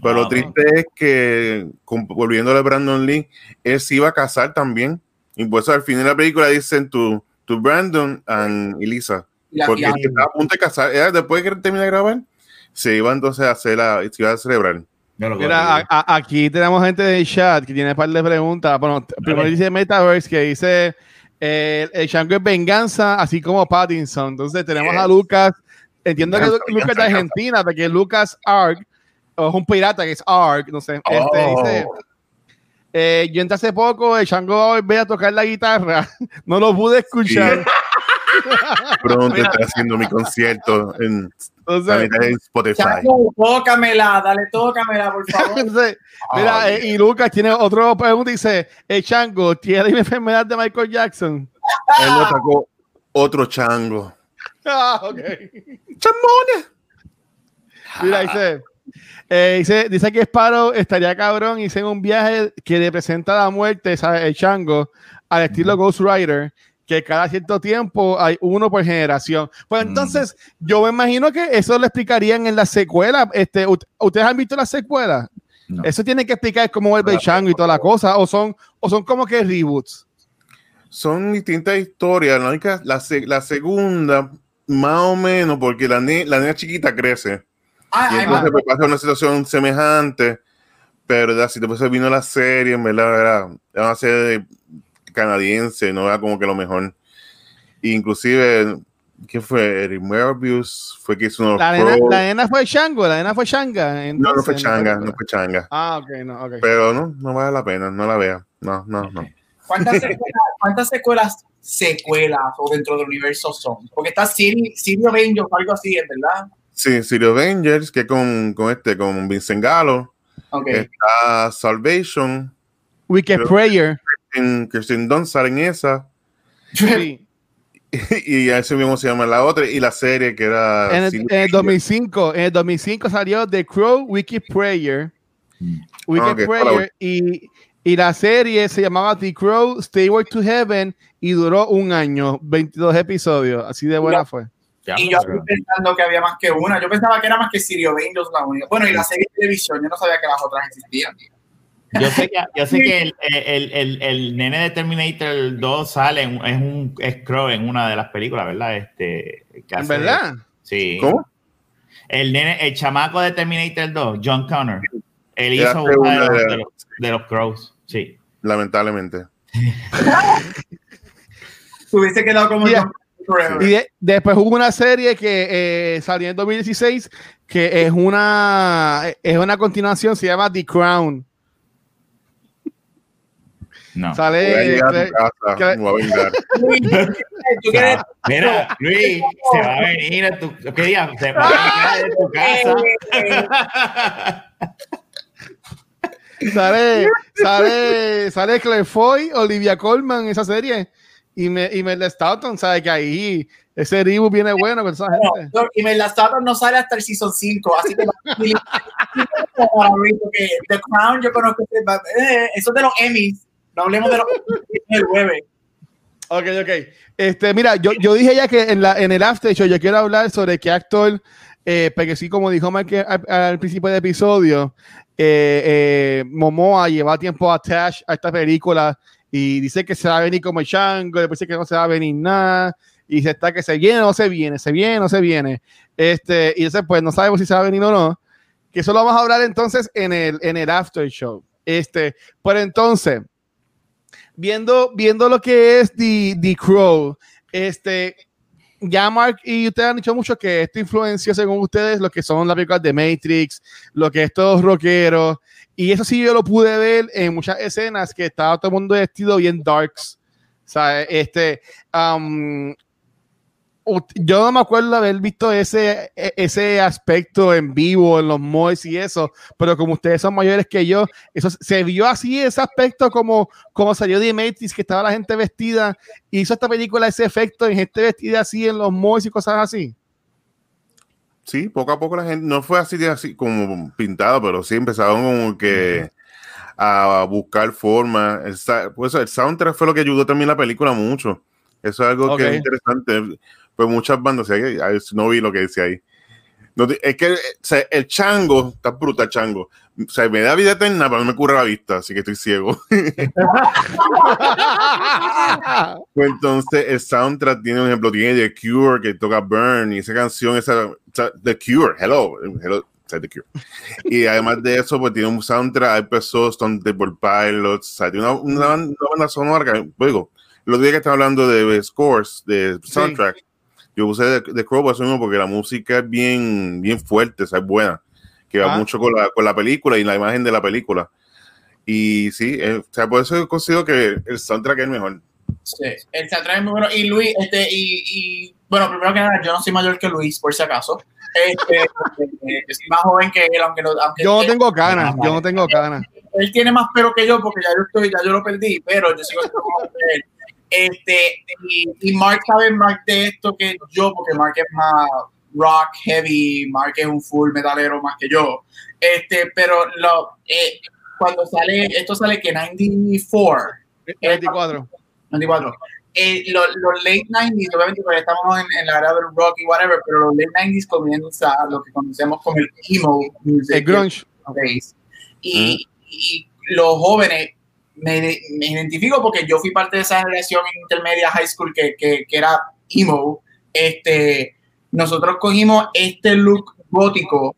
Pero Ah, lo ok. triste es que, con- volviéndole a Brandon Lee, él se iba a casar también. Y por eso al final de la película dicen tu, tu Brandon and Elisa. y la Porque estaba a punto de casar. Era después de que termine de grabar, se iba entonces a hacer la, se iba a celebrar. Mira, a- a- aquí tenemos gente del chat que tiene un par de preguntas. Bueno, primero dice Metaverse que dice eh, el chango es venganza, así como Pattinson. Entonces tenemos a. Lucas. Entiendo que Venganza, Lucas es de venganza, Argentina, porque Lucas Ark, o es un pirata que es Ark, no sé. Este, Oh. dice, eh, yo entré hace poco, el chango ve a tocar la guitarra. no lo pude escuchar. Pronto estoy haciendo mi concierto en, en Spotify. Chango, tócamela, dale, tócamela, por favor. Mira, Oh, eh, y Lucas tiene otro pregunta y dice, el chango tiene la enfermedad de Michael Jackson. Él lo atacó otro chango. Ah. Mira, dice, eh, dice, dice que Sparrow estaría cabrón y en un viaje que representa la muerte, ¿sabes? el chango, al estilo Ghost Rider, que cada cierto tiempo hay uno por generación. Pues Mm. entonces, yo me imagino que eso lo explicarían en la secuela. Este, ¿Ustedes han visto la secuela? No. Eso tiene que explicar cómo vuelve el chango y toda la cosa, o son, o son como que reboots. Son distintas historias. La, única, la, se- la segunda, más o menos, porque la, ne- la nena chiquita crece. Ah, Y ay, entonces man. pues, pasa una situación semejante. Pero ¿verdad? si después vino la serie, en verdad, era, era una serie canadiense, no era como que lo mejor. Inclusive, ¿qué fue? Eric Merbius fue que hizo unos La nena, la nena fue chango, la nena fue changa. No, no entonces, fue changa, no fue changa. Ah, ok, no, ok. Pero no, no vale la pena, no la vea. No, no, no. ¿Cuántas secuelas, cuántas secuelas, secuelas o dentro del universo son? Porque está City of Angels, algo así, ¿es verdad? Sí, City Avengers, que con, con este, con Vincent Gallo, Ok. está Salvation, Wicked Prayer. En Kirsten Dunst sale en esa, Sí. y a ese mismo se llama la otra, y la serie que era... En el, en el Avengers. 2005, en el 2005 salió The Crow Wicked Prayer. Wicked Ah, ok, Prayer y, y la serie se llamaba The Crow Stairway to Heaven y duró un año, 22 episodios. Así de buena fue. Ya, Y yo estoy pensando que había más que una. Yo pensaba que era más que of Angels la única. Bueno, y la serie de televisión, yo no sabía que las otras existían. Yo sé que, yo sé que el, el, el, el nene de Terminator 2 sale, en- es un es Crow en una de las películas, ¿verdad? Este, que ¿En hace- verdad? Sí. ¿Cómo? El nene, el chamaco de Terminator 2, John Connor, él hizo una de los, de- de los, de los Crows. Sí. Lamentablemente. Se hubiese quedado como Yeah. Y de- después hubo una serie que eh, salió en 2016 que es una, es una continuación, se llama The Crown. No. Voy a Sale. llegar a eh, tu casa, me voy a vengar. ¿Tú quieres? Mira, Luis, se va a venir a tu. ¿Qué día? Se va a venir a tu casa. Sale, sale, sale Claire Foy, Olivia Colman esa serie. Y, me, y Mel Staunton, ¿sabes? Que ahí ese reboot viene bueno con esa gente. No, y Mel Staunton no sale hasta el season 5, así que The Crown yo conozco eh, eso es de los Emmys, no hablemos de los jueves. Ok, ok. Este, mira, yo, yo dije ya que en, la, en el after show yo quiero hablar sobre qué actor, eh, porque sí, como dijo Mike al, al principio del episodio, eh, eh, Momoa lleva tiempo attached a esta película y dice que se va a venir como el chango, después dice que no se va a venir nada, y se está que se viene o no se viene, se viene o no se viene. Este, y entonces, pues no sabemos si se va a venir o no. Que eso lo vamos a hablar entonces en el, en el after show. Este, pero entonces, viendo, viendo lo que es The, The Crow, este, ya Mark y ustedes han dicho mucho que esto influenció, según ustedes, lo que son las películas de Matrix, lo que es todos rockeros, y eso sí yo lo pude ver en muchas escenas que estaba todo el mundo vestido bien darks. Sea, este, um, yo no me acuerdo de haber visto ese, e- ese aspecto en vivo en los malls y eso, pero como ustedes son mayores que yo, eso se vio así ese aspecto como, como salió de Matrix, que estaba la gente vestida, hizo esta película ese efecto en gente vestida así en los malls y cosas así. Sí, poco a poco la gente, no fue así de así como pintado, pero sí empezaron como que a buscar formas. El, pues el soundtrack fue lo que ayudó también la película mucho. Eso es algo que es interesante. Pues muchas bandas, no vi lo que decía ahí. No es que o sea, el chango, está brutal chango. O sea, me da vida eterna, pero no me cura la vista, así que estoy ciego. Pues entonces el soundtrack tiene un ejemplo, tiene The Cure que toca Burn y esa canción, esa, The Cure, hello, hello, The Cure. Y además de eso, pues tiene un soundtrack, hay personas, Stone Temple Pilots, o sea, tiene una, una, banda, una banda sonora que, digo, los días que estaba hablando de scores, de soundtrack, yo puse The, The Crow por eso mismo, porque la música es bien, bien fuerte, o sea, es buena, que va Ah. mucho con la, con la película y la imagen de la película. Y sí, eh, o sea, por eso yo considero que el soundtrack es el mejor. Sí, el soundtrack es muy bueno. Y Luis, este, y, y bueno, primero que nada, yo no soy mayor que Luis, por si acaso. Este, eh, yo soy más joven que él, aunque, no, aunque yo no tengo ganas, yo no tengo ganas. él tiene más pelo que yo, porque ya yo estoy, ya yo lo perdí, pero yo sigo siendo más joven que él. Este, y, y Mark sabe más de esto que yo, porque Mark es más rock heavy, Mark es un full metalero más que yo. Este, pero lo, eh, cuando sale, esto sale que 94. 24. 94. Eh, los, los late 90s, obviamente porque estamos en, en la era del rock y whatever, pero los late 90s comienza lo que conocemos como el emo music. El grunge. days. Y, y los jóvenes, me, me identifico porque yo fui parte de esa generación intermedia high school que, que, que era emo. Este, nosotros cogimos este look gótico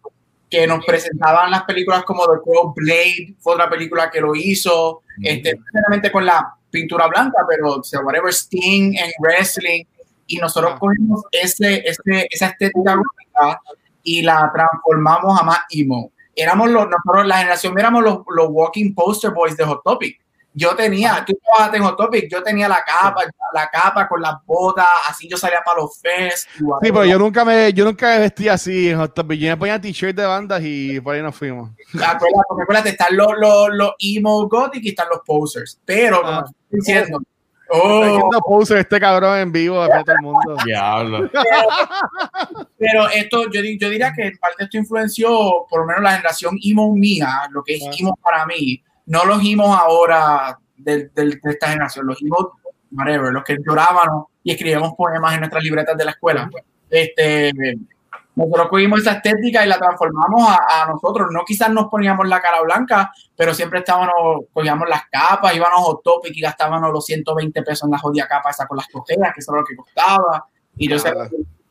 que nos presentaban las películas como The Crow Blade, fue otra película que lo hizo, este, no necesariamente con la pintura blanca, pero o sea, whatever, Sting en wrestling, y nosotros cogimos ese, ese, esa estética gótica y la transformamos a más emo. Éramos los, nosotros, la generación, éramos los, los walking poster boys de Hot Topic. Yo tenía, tú trabajaste en Hot Topic, yo tenía la capa, la capa con las botas, así yo salía para los fest. Sí, pero yo nunca me, yo nunca me vestía así en Hot Topic. Yo me ponía t-shirt de bandas y por ahí nos fuimos. Acuérdate, porque acuérdate, están los, los, los emo gothic y están los posers. Pero, como Ah. estoy diciendo, oh, haciendo poser este cabrón en vivo de todo el mundo. Diablo. pero esto, yo, yo diría que en parte esto influenció por lo menos la generación emo mía, lo que es Ah. emo para mí, no los emos ahora de, esta generación, los emo, whatever, los que llorábamos y escribíamos poemas en nuestras libretas de la escuela. Este, nosotros cogimos esa estética y la transformamos a, a nosotros. No quizás nos poníamos la cara blanca, pero siempre estábamos, cogíamos las capas, íbamos a Hot Topic y gastábamos los 120 pesos en la jodida capa esa con las cojeas, que eso era lo que costaba. Y yo, Claro.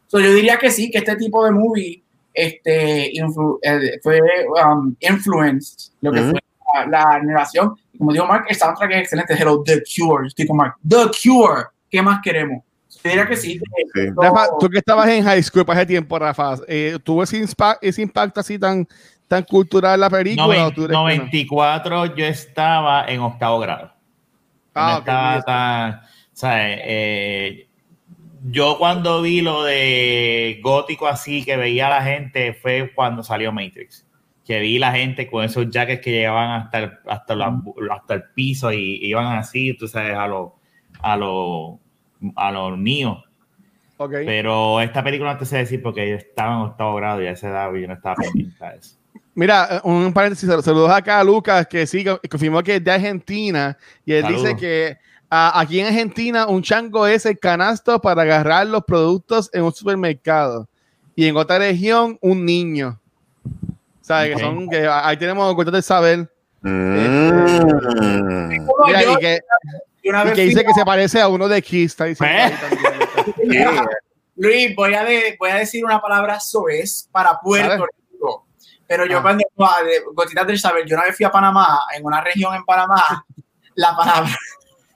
So, yo diría que sí, que este tipo de movie este, influ- eh, fue um, influenced lo que fue la, generación. Como dijo Mark, el soundtrack es excelente. Hello, The Cure. Yo estoy con Mark. The Cure. ¿Qué más queremos? Yo diría que sí. que Sí. esto- Rafa, tú que estabas en high school para ese tiempo, Rafa, eh, ¿tuvo ese, inspa- ese impacto así tan, tan cultural en la película? No? 94 yo estaba en octavo grado. Ah, no estaba tan- ¿sabes? Eh, yo cuando vi lo de gótico así que veía a la gente fue cuando salió Matrix. Que vi la gente con esos jackets que llegaban hasta el, hasta la- hasta el piso y iban así, tú sabes, a los a los a los niños. Ok. Pero esta película no te sé decir porque yo estaba en octavo grado y a esa edad yo no estaba pendiente a eso. Mira, un paréntesis, sal- saludos acá a Lucas, que sí, confirmó que es de Argentina, y él Saludos. dice que ah, aquí en Argentina un chango es el canasto para agarrar los productos en un supermercado, y en otra región un niño. ¿Sabes? Ok. Que son, que ahí tenemos cuenta de saber. Mm. Como Mira, yo, y que, una y vez que fui dice a- que se parece a uno de Kiss, está diciendo ¿Eh? ahí también. Yeah. Luis, voy a, de- voy a decir una palabra soez para Puerto. Rico. Pero yo Ah. cuando, de- gotitas del saber, yo una vez fui a Panamá, en una región en Panamá, la palabra,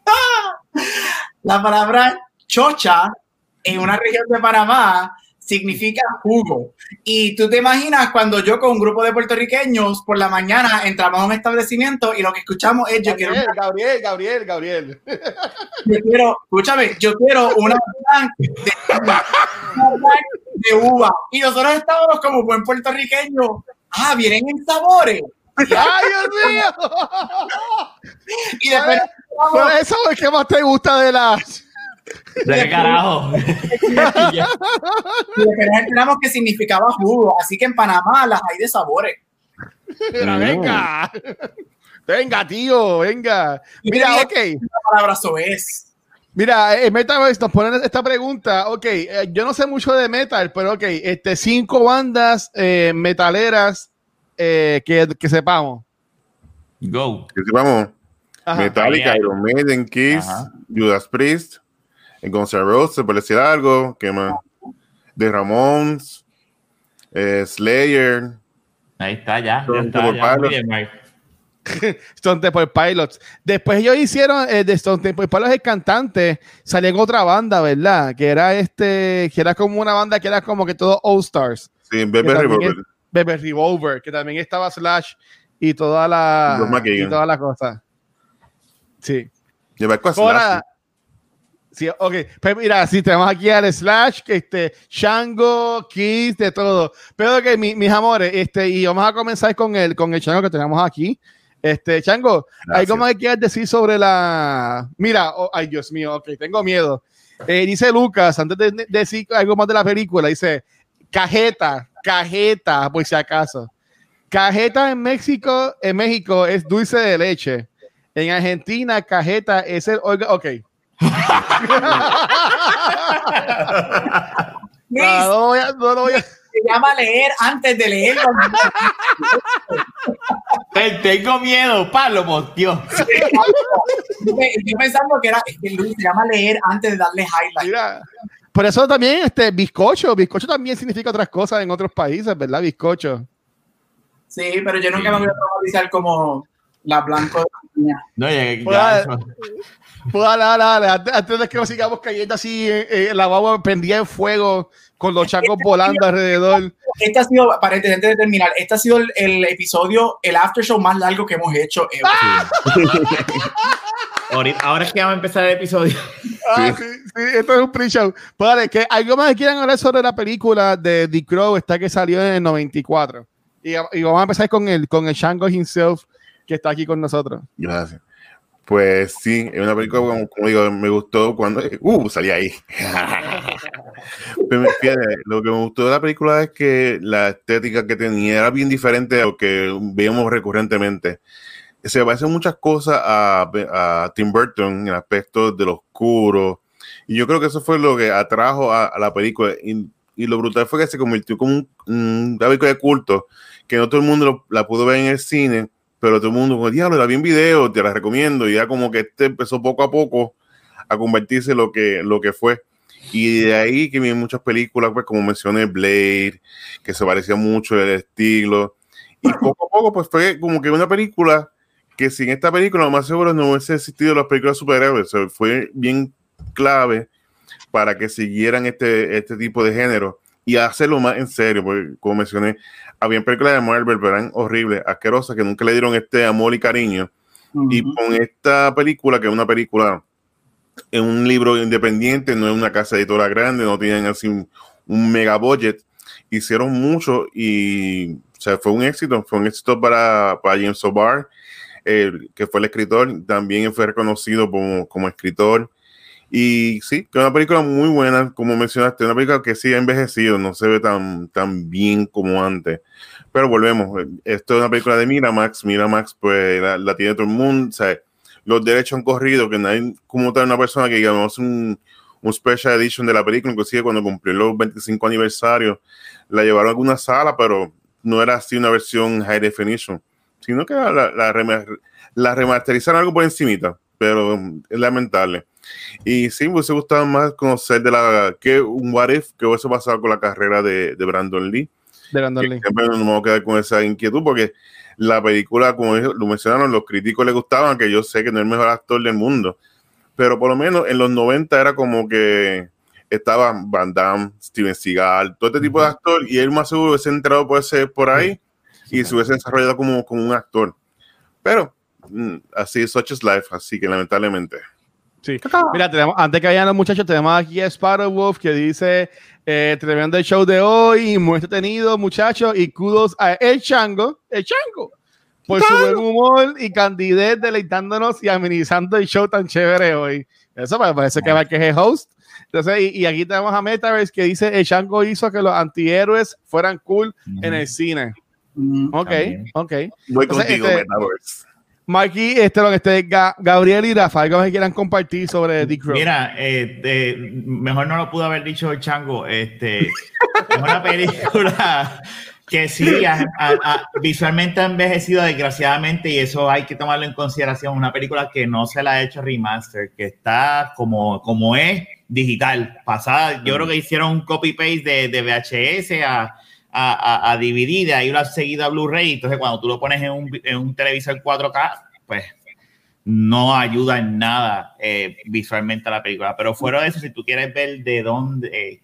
la palabra chocha en una región de Panamá significa jugo. Y tú te imaginas cuando yo con un grupo de puertorriqueños por la mañana entramos a un establecimiento y lo que escuchamos es yo quiero Gabriel, Gabriel, Gabriel, Gabriel. yo quiero, escúchame, yo quiero una de, de uva. Y nosotros estábamos como buen puertorriqueño. Ah, vienen en sabores. ¡Ay, Dios mío! Y después ¿Cuál es eso que más te gusta de las? ¿De qué carajo? y después nos enteramos que significaba jugo. Así que en Panamá las hay de sabores. Venga. Venga, tío, venga. Mira, ok. La palabra soez. Mira, eh, Metaverse nos ponen esta pregunta. Ok, eh, yo no sé mucho de metal, pero ok, este, cinco bandas eh, metaleras eh, que, que sepamos. Go. Que. Ajá. Metallica, Iron Maiden, Kiss, Ajá. Judas Priest, Guns N' Roses, por decir algo, ¿qué más? The Ramones, eh, Slayer, Ahí está, ya. ya Stone está, Temple ya. Muy Pilots. bien, Mike. Stone Temple Pilots. Después ellos hicieron eh, de Stone Temple Pilots el cantante, salió en otra banda, ¿verdad? Que era este, que era como una banda que era como que todo All Stars. sí, Bebe Revolver. Bebe Revolver, que también estaba Slash y toda la y toda la cosa. Sí. Ahora. Sí, ok. Pues mira, si tenemos aquí al Slash, que este, Shango, Kiss, de todo. Pero que mi- mis amores, este, y vamos a comenzar con el, con el Shango que tenemos aquí. Este, Chango, Gracias. ¿algo más que quieras decir sobre la. Mira, oh, ay, Dios mío, ok, tengo miedo. Eh, dice Lucas, antes de de decir algo más de la película, dice cajeta, cajeta, por si acaso. Cajeta en México, en México es dulce de leche. En Argentina, cajeta es el Ok. Luis, No, no, voy a- no lo voy a- se llama leer antes de leer. Tengo miedo, Pablo, por Dios. yo yo pensando que era que Luis se llama leer antes de darle highlight. Mira, por eso también, este, bizcocho, bizcocho también significa otras cosas en otros países, ¿verdad? Bizcocho. Sí, pero yo nunca me voy a traumatizar como la blanco de la niña. No, ya- ya, Pues, eso. Pues dale, dale, dale. Antes, antes de que nos sigamos cayendo así, eh, eh, la guagua prendía en fuego con los chacos volando alrededor. Este ha sido, para antes de terminar, este ha sido el, el episodio, el after show más largo que hemos hecho. ever. Ahorita- ahora es que vamos a empezar el episodio. Ah, sí, sí, esto es un pre-show. Pues dale, que algo más que quieran hablar sobre la película de The Crow, está que salió en el 94. Y, y vamos a empezar con el, con el Shango himself, que está aquí con nosotros. Gracias. Pues sí, es una película, como, digo, me gustó cuando. Uh, salí ahí. Lo que me gustó de la película es que la estética que tenía era bien diferente a lo que veíamos recurrentemente. Se parecen muchas cosas a, a Tim Burton en el aspecto de lo oscuro. Y yo creo que eso fue lo que atrajo a, la película. Y, y lo brutal fue que se convirtió como un, un película de culto, que no todo el mundo la pudo ver en el cine pero todo el mundo como, diablo, la vi en video, te la recomiendo, y ya como que este empezó poco a poco a convertirse lo que, lo que fue. Y de ahí que vienen muchas películas, pues como mencioné, Blade, que se parecía mucho el estilo, y poco a poco pues fue como que una película que sin esta película lo más seguro no hubiese existido las películas superhéroes, fue bien clave para que siguieran este, este tipo de género y hacerlo más en serio, porque como mencioné, habían películas de Marvel, pero eran horribles, asquerosas, que nunca le dieron este amor y cariño. Y con esta película, que es una película, es un libro independiente, no es una casa editora grande, no tienen así un, un mega budget, hicieron mucho y o sea, fue un éxito, fue un éxito para, para James O'Barr, que fue el escritor, también fue reconocido como, como escritor. Y sí, que es una película muy buena, como mencionaste, una película que sí ha envejecido, no se ve tan, tan bien como antes. Pero volvemos, esto es una película de Miramax, Miramax pues la, la tiene todo el mundo, o sea, los derechos han corrido, que nadie, como tal, una persona que digamos un, un special edition de la película, inclusive cuando cumplió los 25 aniversarios, la llevaron a alguna sala, pero no era así una versión high definition, sino que la, la, la remasterizaron algo por encimita, pero es lamentable. Y sí, me hubiese gustado más conocer de la que un what if que hubiese pasado con la carrera de, de Brandon Lee. De Brandon Que Lee. siempre nos vamos a quedar con esa inquietud porque la película, como lo mencionaron, los críticos le gustaban, que yo sé que no es el mejor actor del mundo, pero por lo menos en los 90 era como que estaba Van Damme, Steven Seagal, todo este tipo de actor, y él más seguro hubiese entrado por, ese, por ahí y se hubiese desarrollado como, como un actor. Pero mm, así es such is life, así que lamentablemente. Sí. Mira, tenemos, antes que vayan los muchachos, tenemos aquí a Sparrow Wolf que dice: eh, Tremendo el show de hoy, muy entretenido, muchachos, y kudos a El Chango, El Chango, por su buen humor y candidez deleitándonos y amenizando el show tan chévere hoy. Eso me parece que va que es el host. Entonces, y, y aquí tenemos a Metaverse que dice: El Chango hizo que los antihéroes fueran cool en el cine. Ujú. Ok, También. ok. Voy Entonces, contigo, este- Metaverse. Mikey, este, lo- este, Ga- Gabriel y Rafa, algo que quieran compartir sobre Dick Crow. Mira, eh, eh, mejor no lo pudo haber dicho el chango. Este, es una película que sí, a- a- a- visualmente ha envejecido desgraciadamente y eso hay que tomarlo en consideración. Una película que no se la ha hecho remaster, que está como, como es digital, pasada. Yo creo que hicieron un copy-paste de, de VHS a, a, a- a de ahí lo has seguido a Blu-ray. Entonces, cuando tú lo pones en un, en un televisor 4K, pues no ayuda en nada eh, visualmente a la película. Pero fuera de eso, si tú quieres ver de dónde eh,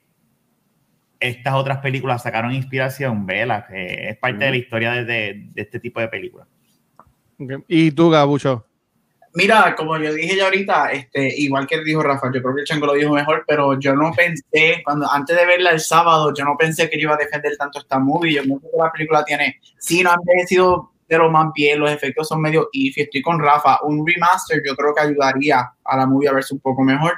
estas otras películas sacaron inspiración, vela, que es parte de la historia de, de- de este tipo de películas. Y tú, Gabucho. Mira, como yo dije ya ahorita, este, igual que dijo Rafa, yo creo que el Chango lo dijo mejor, pero yo no pensé, cuando antes de verla el sábado, yo no pensé que yo iba a defender tanto esta movie. Yo creo que la película tiene, sí, no ha envejecido de lo más bien, los efectos son medio if, estoy con Rafa, un remaster yo creo que ayudaría a la movie a verse un poco mejor,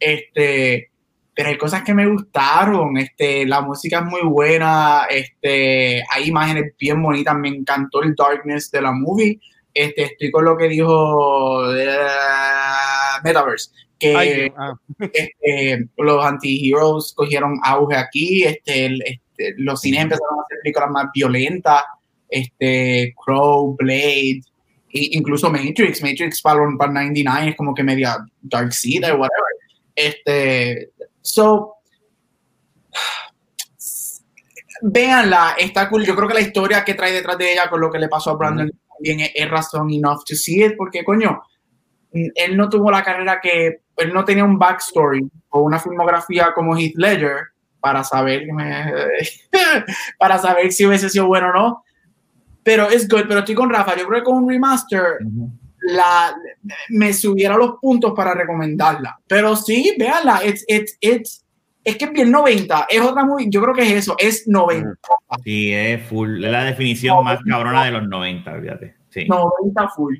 este, pero hay cosas que me gustaron, este, la música es muy buena, este, hay imágenes bien bonitas, me encantó el darkness de la movie, este, estoy con lo que dijo Metaverse, que ah. este, los anti-heroes cogieron auge aquí, este, el- este, los cines empezaron a hacer películas más violentas, este, Crow, Blade, e incluso Matrix, Matrix para, para 99 es como que media Dark Side o whatever. Este, so, véanla, está cool. Yo creo que la historia que trae detrás de ella con lo que le pasó a Brandon también es, es razón enough to see it, porque coño, él no tuvo la carrera que, él no tenía un backstory o una filmografía como Heath Ledger para saber, para saber si hubiese sido bueno o no. Pero es good, pero estoy con Rafa, yo creo que con un remaster Ujú. la, me subiera los puntos para recomendarla. Pero sí, véanla, it's, it's, it's, es que es bien 90, es otra muy, yo creo que es eso, es 90, Sí, es full. Es la definición más cabrona de los 90, fíjate. Sí. 90 full.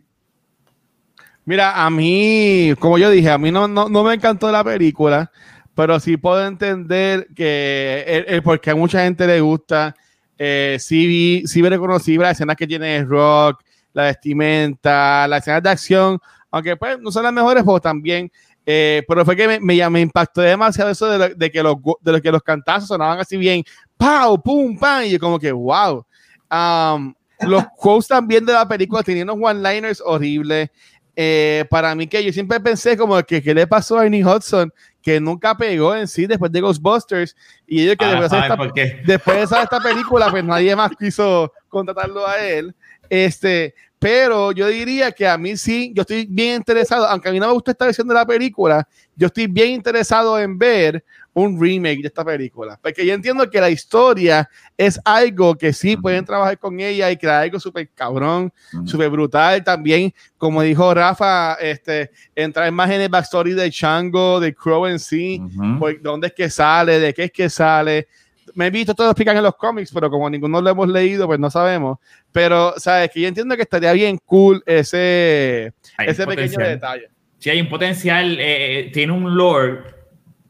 Mira, a mí, como yo dije, a mí no, no, no me encantó la película, pero sí puedo entender que el, el por qué a mucha gente le gusta. Eh, sí, vi, sí vi reconocible las escenas que tiene el rock, la vestimenta, las escenas de acción, aunque pues no son las mejores, pues también. Eh, pero fue que me, me, me impactó demasiado eso de, lo- de que los, de lo que los cantazos sonaban así bien, ¡pau! ¡pum! ¡pam! Y yo como que, ¡wow! Um, los quotes también de la película tenían unos one-liners horribles. Eh, para mí que yo siempre pensé como que qué le pasó a Ernie Hudson que nunca pegó en sí después de Ghostbusters y ellos que Ahora después, de esta, después de esa- esta película pues nadie más quiso contratarlo a él este pero yo diría que a mí sí yo estoy bien interesado aunque a mí no me gusta esta versión de la película yo estoy bien interesado en ver un remake de esta película porque yo entiendo que la historia es algo que sí pueden trabajar con ella y crear algo súper cabrón súper brutal también, como dijo Rafa, este, entrar más en el backstory de Chango, de Crow en sí, Ujú. por dónde es que sale, de qué es que sale. Me he visto todo lo explican en los cómics, pero como ninguno lo hemos leído, pues no sabemos. Pero, ¿sabes? Que yo entiendo que estaría bien cool ese, Hay ese pequeño potencial. detalle. Sí, hay un potencial, eh, tiene un lore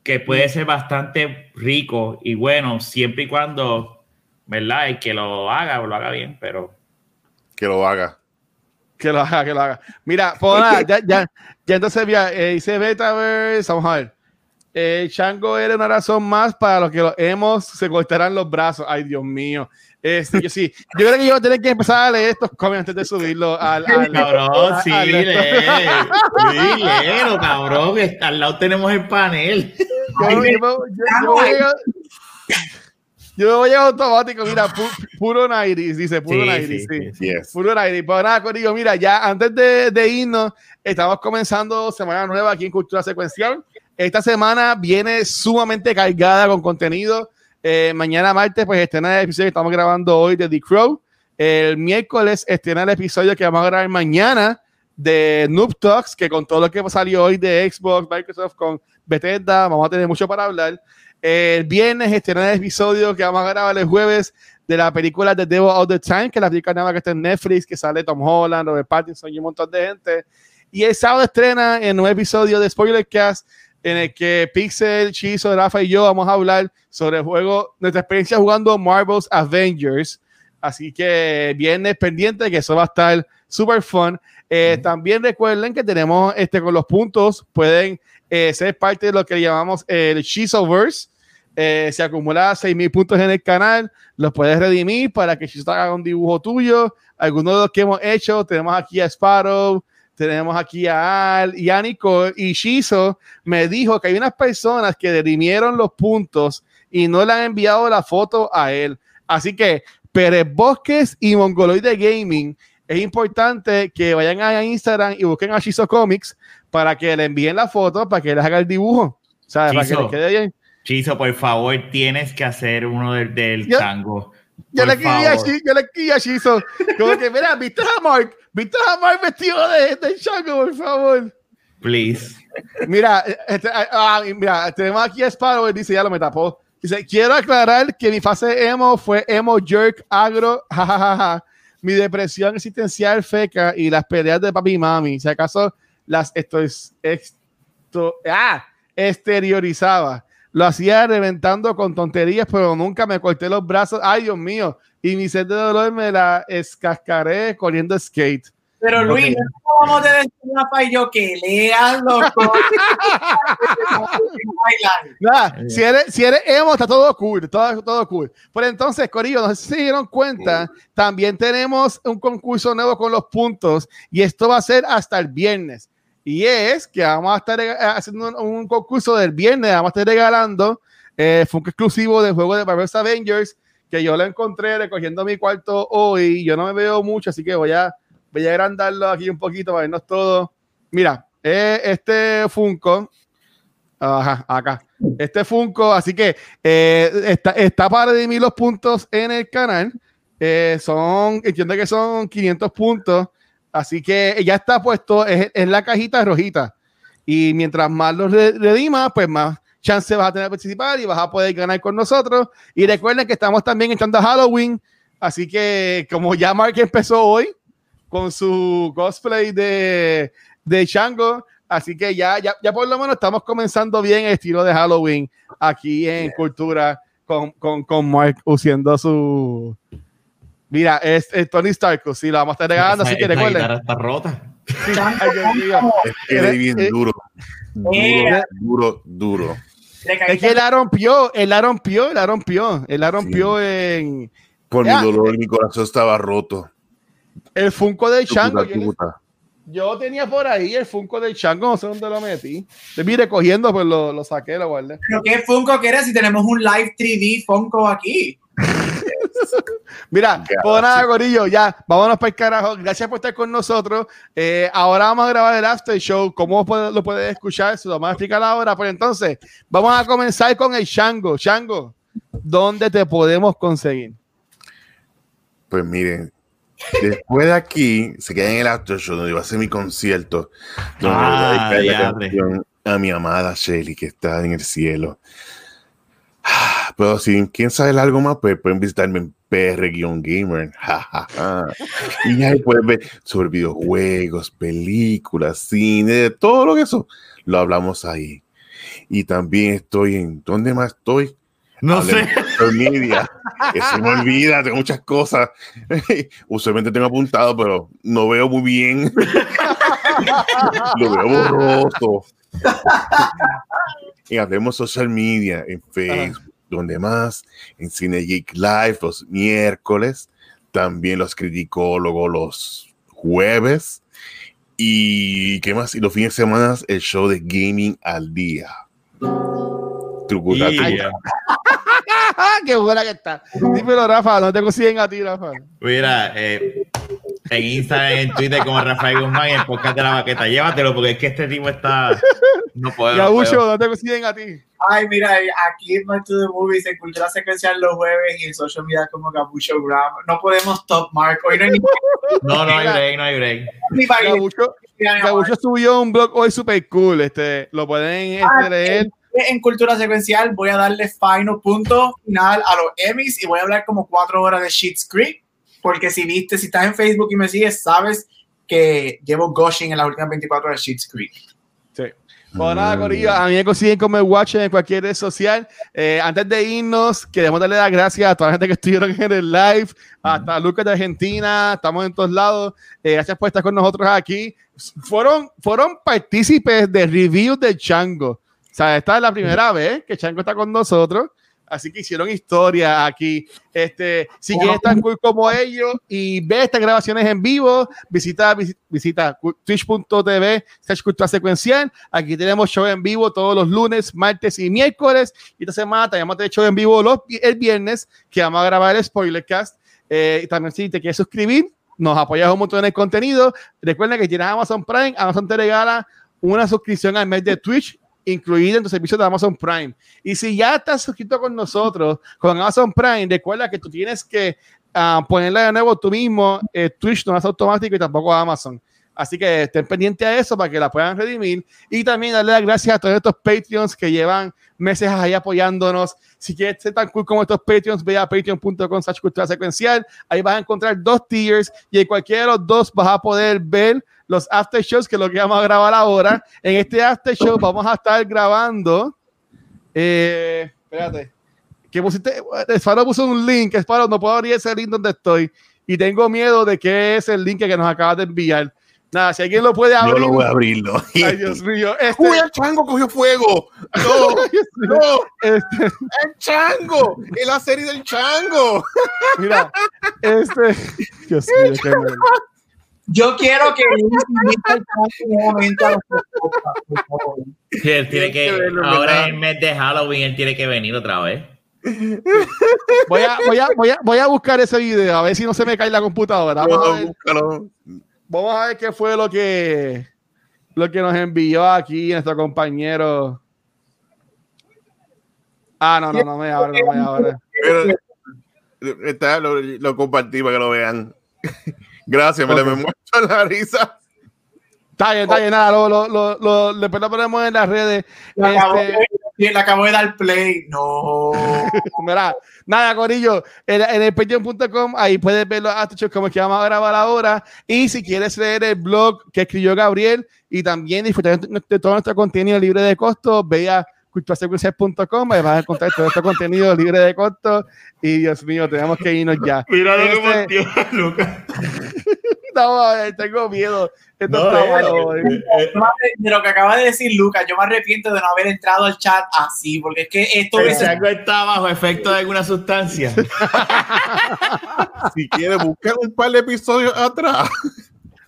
que puede ser bastante rico y bueno, siempre y cuando, ¿verdad? El que lo haga o lo haga bien, pero Que lo haga. Que lo haga, que lo haga. Mira, pues nada, ya, ya, ya entonces ya, eh, dice Betaverse, vamos a ver. Eh, Chango era una razón más para los que los hemos se cortarán los brazos. Ay, Dios mío. Este, yo sí, yo creo que yo voy a tener que empezar a leer estos cómics antes de subirlo al. al- cabrón, sí, al- lee, sí, léelo, cabrón, que al lado tenemos el panel. yo, yo voy a- yo me voy a automático, mira, pu- puro Nairis, dice, puro Sí, Nairis, sí, sí. Yes. Puro aire. Pues nada, Corillo, mira, ya antes de, de irnos, estamos comenzando semana nueva aquí en Cultura Secuencial. Esta semana viene sumamente cargada con contenido. Eh, mañana martes, pues estrena el episodio que estamos grabando hoy de The Crow. El miércoles estrena el episodio que vamos a grabar mañana de Noob Talks, que con todo lo que salió hoy de Xbox, Microsoft, con Bethesda, vamos a tener mucho para hablar. El viernes estrena el episodio que vamos a grabar el jueves de la película The Devil All the Time, que es la película nueva que está en Netflix, que sale Tom Holland, Robert Pattinson y un montón de gente. Y el sábado estrena en un episodio de Spoilercast en el que Pixel, Chizo, Rafa y yo vamos a hablar sobre el juego, nuestra experiencia jugando Marvel's Avengers. Así que viernes pendiente, que eso va a estar súper fun. Eh, También recuerden que tenemos este con los puntos, pueden eh, ser parte de lo que llamamos el Chizoverse. Eh, se acumula 6.000 puntos en el canal, los puedes redimir para que Chizo haga un dibujo tuyo. Algunos de los que hemos hecho, tenemos aquí a Sparrow, tenemos aquí a Al y a Nicole. Y Shizo me dijo que hay unas personas que redimieron los puntos y no le han enviado la foto a él. Así que Pérez Bosques y Mongoloide Gaming, es importante que vayan a Instagram y busquen a Shizo Comics para que le envíen la foto, para que les haga el dibujo. ¿sabes? Para que les quede bien. Chizo, por favor, tienes que hacer uno del, del Yo- tango. Yo le quería yo le quería Shizo. Como que, mira, ¿viste a Mark? ¿Viste a Mark vestido de, de Chango, por favor? Please. Mira, este, ah, ah, mira, tenemos aquí a Sparrow dice, ya lo me tapó. Dice, quiero aclarar que mi fase emo fue emo jerk agro, jajajaja. mi depresión existencial feca y las peleas de papi y mami. Si acaso las estoy esto, ah, exteriorizaba. Lo hacía reventando con tonterías, pero nunca me corté los brazos. Ay, Dios mío. Y mi sed de dolor me la escascaré corriendo skate. Pero Luis, no vamos a decir Rafa y yo que lean los Nada, si eres, si eres emo, está todo cool, todo, todo cool. Pero entonces, Corillo, no sé si se dieron cuenta, también tenemos un concurso nuevo con los puntos y esto va a ser hasta el viernes. Y es que vamos a estar eh, haciendo un, un concurso del viernes, vamos a estar regalando eh, Funko exclusivo del juego de Marvel's Avengers, que yo lo encontré recogiendo mi cuarto hoy. Yo no me veo mucho, así que voy a voy a agrandarlo aquí un poquito para vernos todo. Mira, eh, este Funko, ajá, acá, este Funko, así que eh, está, está para redimir los puntos en el canal. Eh, son, entiendo que son 500 puntos, así que ya está puesto en la cajita rojita. Y mientras más los redimas, pues más chance vas a tener de participar y vas a poder ganar con nosotros. Y recuerden que estamos también entrando a Halloween, así que como ya Mark empezó hoy, con su cosplay de, de Shango. Así que ya, ya, ya por lo menos estamos comenzando bien el estilo de Halloween aquí en Cultura con, con, con Mark usando su. Mira, es, Tony Stark, sí, lo vamos a estar regalando, así que recuerden. Está rota. es que bien duro. Duro, duro, duro. Es que él la rompió, él la rompió, él la rompió, él la rompió en. Por mi dolor, mi corazón estaba roto. El Funko del Chango. Yo, tenía por ahí el Funko del Chango, no sé dónde lo metí. Te vi recogiendo, pues lo, lo saqué, lo guardé. ¿Pero qué Funko quieres si tenemos un live 3D Funko aquí? Mira, pues nada, Gorillo, ya, vámonos para el carajo. Gracias por estar con nosotros. Eh, ahora vamos a grabar el after show. ¿Cómo lo puedes escuchar? Se lo vamos a explicar ahora. Pues entonces, vamos a comenzar con el Chango. Chango, ¿dónde te podemos conseguir? Pues miren, Después de aquí, se queda en el after show donde va a ser mi concierto. Donde ah, voy a, a mi amada Shelly, que está en el cielo. Pero si quieren saber algo más, pues pueden visitarme en PR-Gamer. y ahí pueden ver sobre videojuegos, películas, cine, todo lo que eso. Lo hablamos ahí. Y también estoy en. ¿Dónde más estoy? No sé. Media. Se me olvida, tengo muchas cosas. Usualmente tengo apuntado, pero no veo muy bien. Lo veo borroso. y hacemos social media en Facebook, donde más, en Cine Geek Live los miércoles, también los criticólogos los jueves. Y qué más, y los fines de semana el show de Gaming al Día. Qué buena que está. Dímelo, Rafa, no te consiguen a ti, Rafa. Mira, eh, en Instagram, en Twitter, como Rafael Guzmán, en el podcast de la baqueta. Llévatelo, porque es que este tipo está. No puedo. Gabucho, no, no te consiguen a ti. Ay, mira, aquí en My to the Movies, en Cultura Secuencial los jueves y en social media como Gabucho Gram. No podemos top mark. Hoy no hay No, no hay break, no hay break. Gabucho, Gabucho subió un blog hoy super cool. Este, lo pueden ah, este, leer en Cultura Secuencial voy a darle final punto final a los Emmys y voy a hablar como cuatro horas de Sheets Creek, porque si viste, si estás en Facebook y me sigues, sabes que llevo gushing en las últimas 24 horas de Sheets Creek. Sí. Pues nada, Corillo, a mí me consiguen como el Watch en cualquier red social. Eh, antes de irnos, queremos darle las gracias a toda la gente que estuvieron en el live, hasta Lucas de Argentina, estamos en todos lados. Eh, gracias por estar con nosotros aquí. Fueron, fueron partícipes de reviews de Chango. O sea, esta es la primera vez que Chango está con nosotros. Así que hicieron historia aquí. Este, si quieres tan cool como ellos y ve estas grabaciones en vivo, visita, visita, twitch.tv, cultura secuencial. Aquí tenemos show en vivo todos los lunes, martes y miércoles. Y esta semana tenemos show en vivo los, el viernes, que vamos a grabar el Spoilercast. Eh, también si te quieres suscribir, nos apoyas un montón en el contenido. Recuerda que tienes Amazon Prime, Amazon te regala una suscripción al mes de Twitch incluida en tu servicio de Amazon Prime. Y si ya estás suscrito con nosotros, con Amazon Prime, recuerda que tú tienes que uh, ponerle de nuevo tú mismo. Eh, Twitch no es automático y tampoco Amazon. Así que estén pendientes a eso para que la puedan redimir. Y también darle las gracias a todos estos Patreons que llevan meses ahí apoyándonos. Si quieres ser tan cool como estos Patreons, ve a patreon.com cultura secuencial. Ahí vas a encontrar dos tiers y en cualquiera de los dos vas a poder ver los after shows, que es lo que vamos a grabar ahora. En este after show vamos a estar grabando. Eh, espérate. Que pusiste, Esparo puso un link. Esparo, no puedo abrir ese link donde estoy. Y tengo miedo de que es el link que nos acabas de enviar. Nada, si alguien lo puede abrir. Yo lo voy a abrirlo. Ay, Dios mío. Este, ¡Uy, el chango cogió fuego! ¡No! ¡No! este, ¡El chango! ¡Es la serie del chango! mira, este. Dios mío, qué. Yo quiero que Luis invite momento a los podcasts, por favor. Sí, él tiene que ahora mes de Halloween, él tiene que venir otra vez. Voy a, voy, a, voy, a, voy a buscar ese video, a ver si no se me cae la computadora. Vamos a ver, Búscalo. vamos a ver qué fue lo que, lo que nos envió aquí nuestro compañero. Ah, no, no, no me abre, no me abre. Pero, está, lo, lo compartí para que lo vean. Gracias, me, Ok. me muestro la risa. Está bien, está bien, nada, lo, lo, lo, lo- después lo ponemos en las redes. Le acabo, Este, de, acabo de dar play. No. Mira, nada, Corillo, en, en el patreon.com, ahí puedes ver los aftershows como es que vamos a grabar ahora. Y si quieres leer el blog que escribió Gabriel y también disfrutar de, todo nuestro contenido libre de costo, ve a culturasecuencial.com, ahí vas a encontrar todo este contenido libre de costo. Y Dios mío, tenemos que irnos ya. Mira lo que que Lucas. Ay, tengo miedo. Esto No, está eh, bueno, eh, De lo que acaba de decir Lucas, yo me arrepiento de no haber entrado al chat así, porque es que esto El está bajo efecto de alguna sustancia. Si quieres, buscar un par de episodios atrás.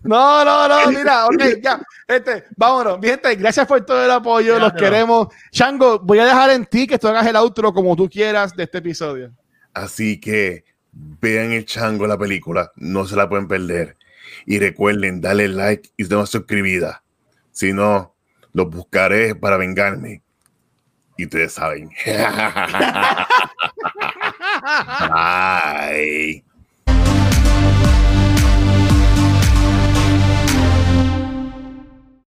No, no, no, mira, ok, ya. Este, vámonos. Mi gente, gracias por todo el apoyo, los queremos. Chango, voy a dejar en ti que tú hagas el outro como tú quieras de este episodio. Así que vean el chango la película, no se la pueden perder. Y recuerden darle like y no suscribida. Si no, los buscaré para vengarme. Y ustedes saben. Bye.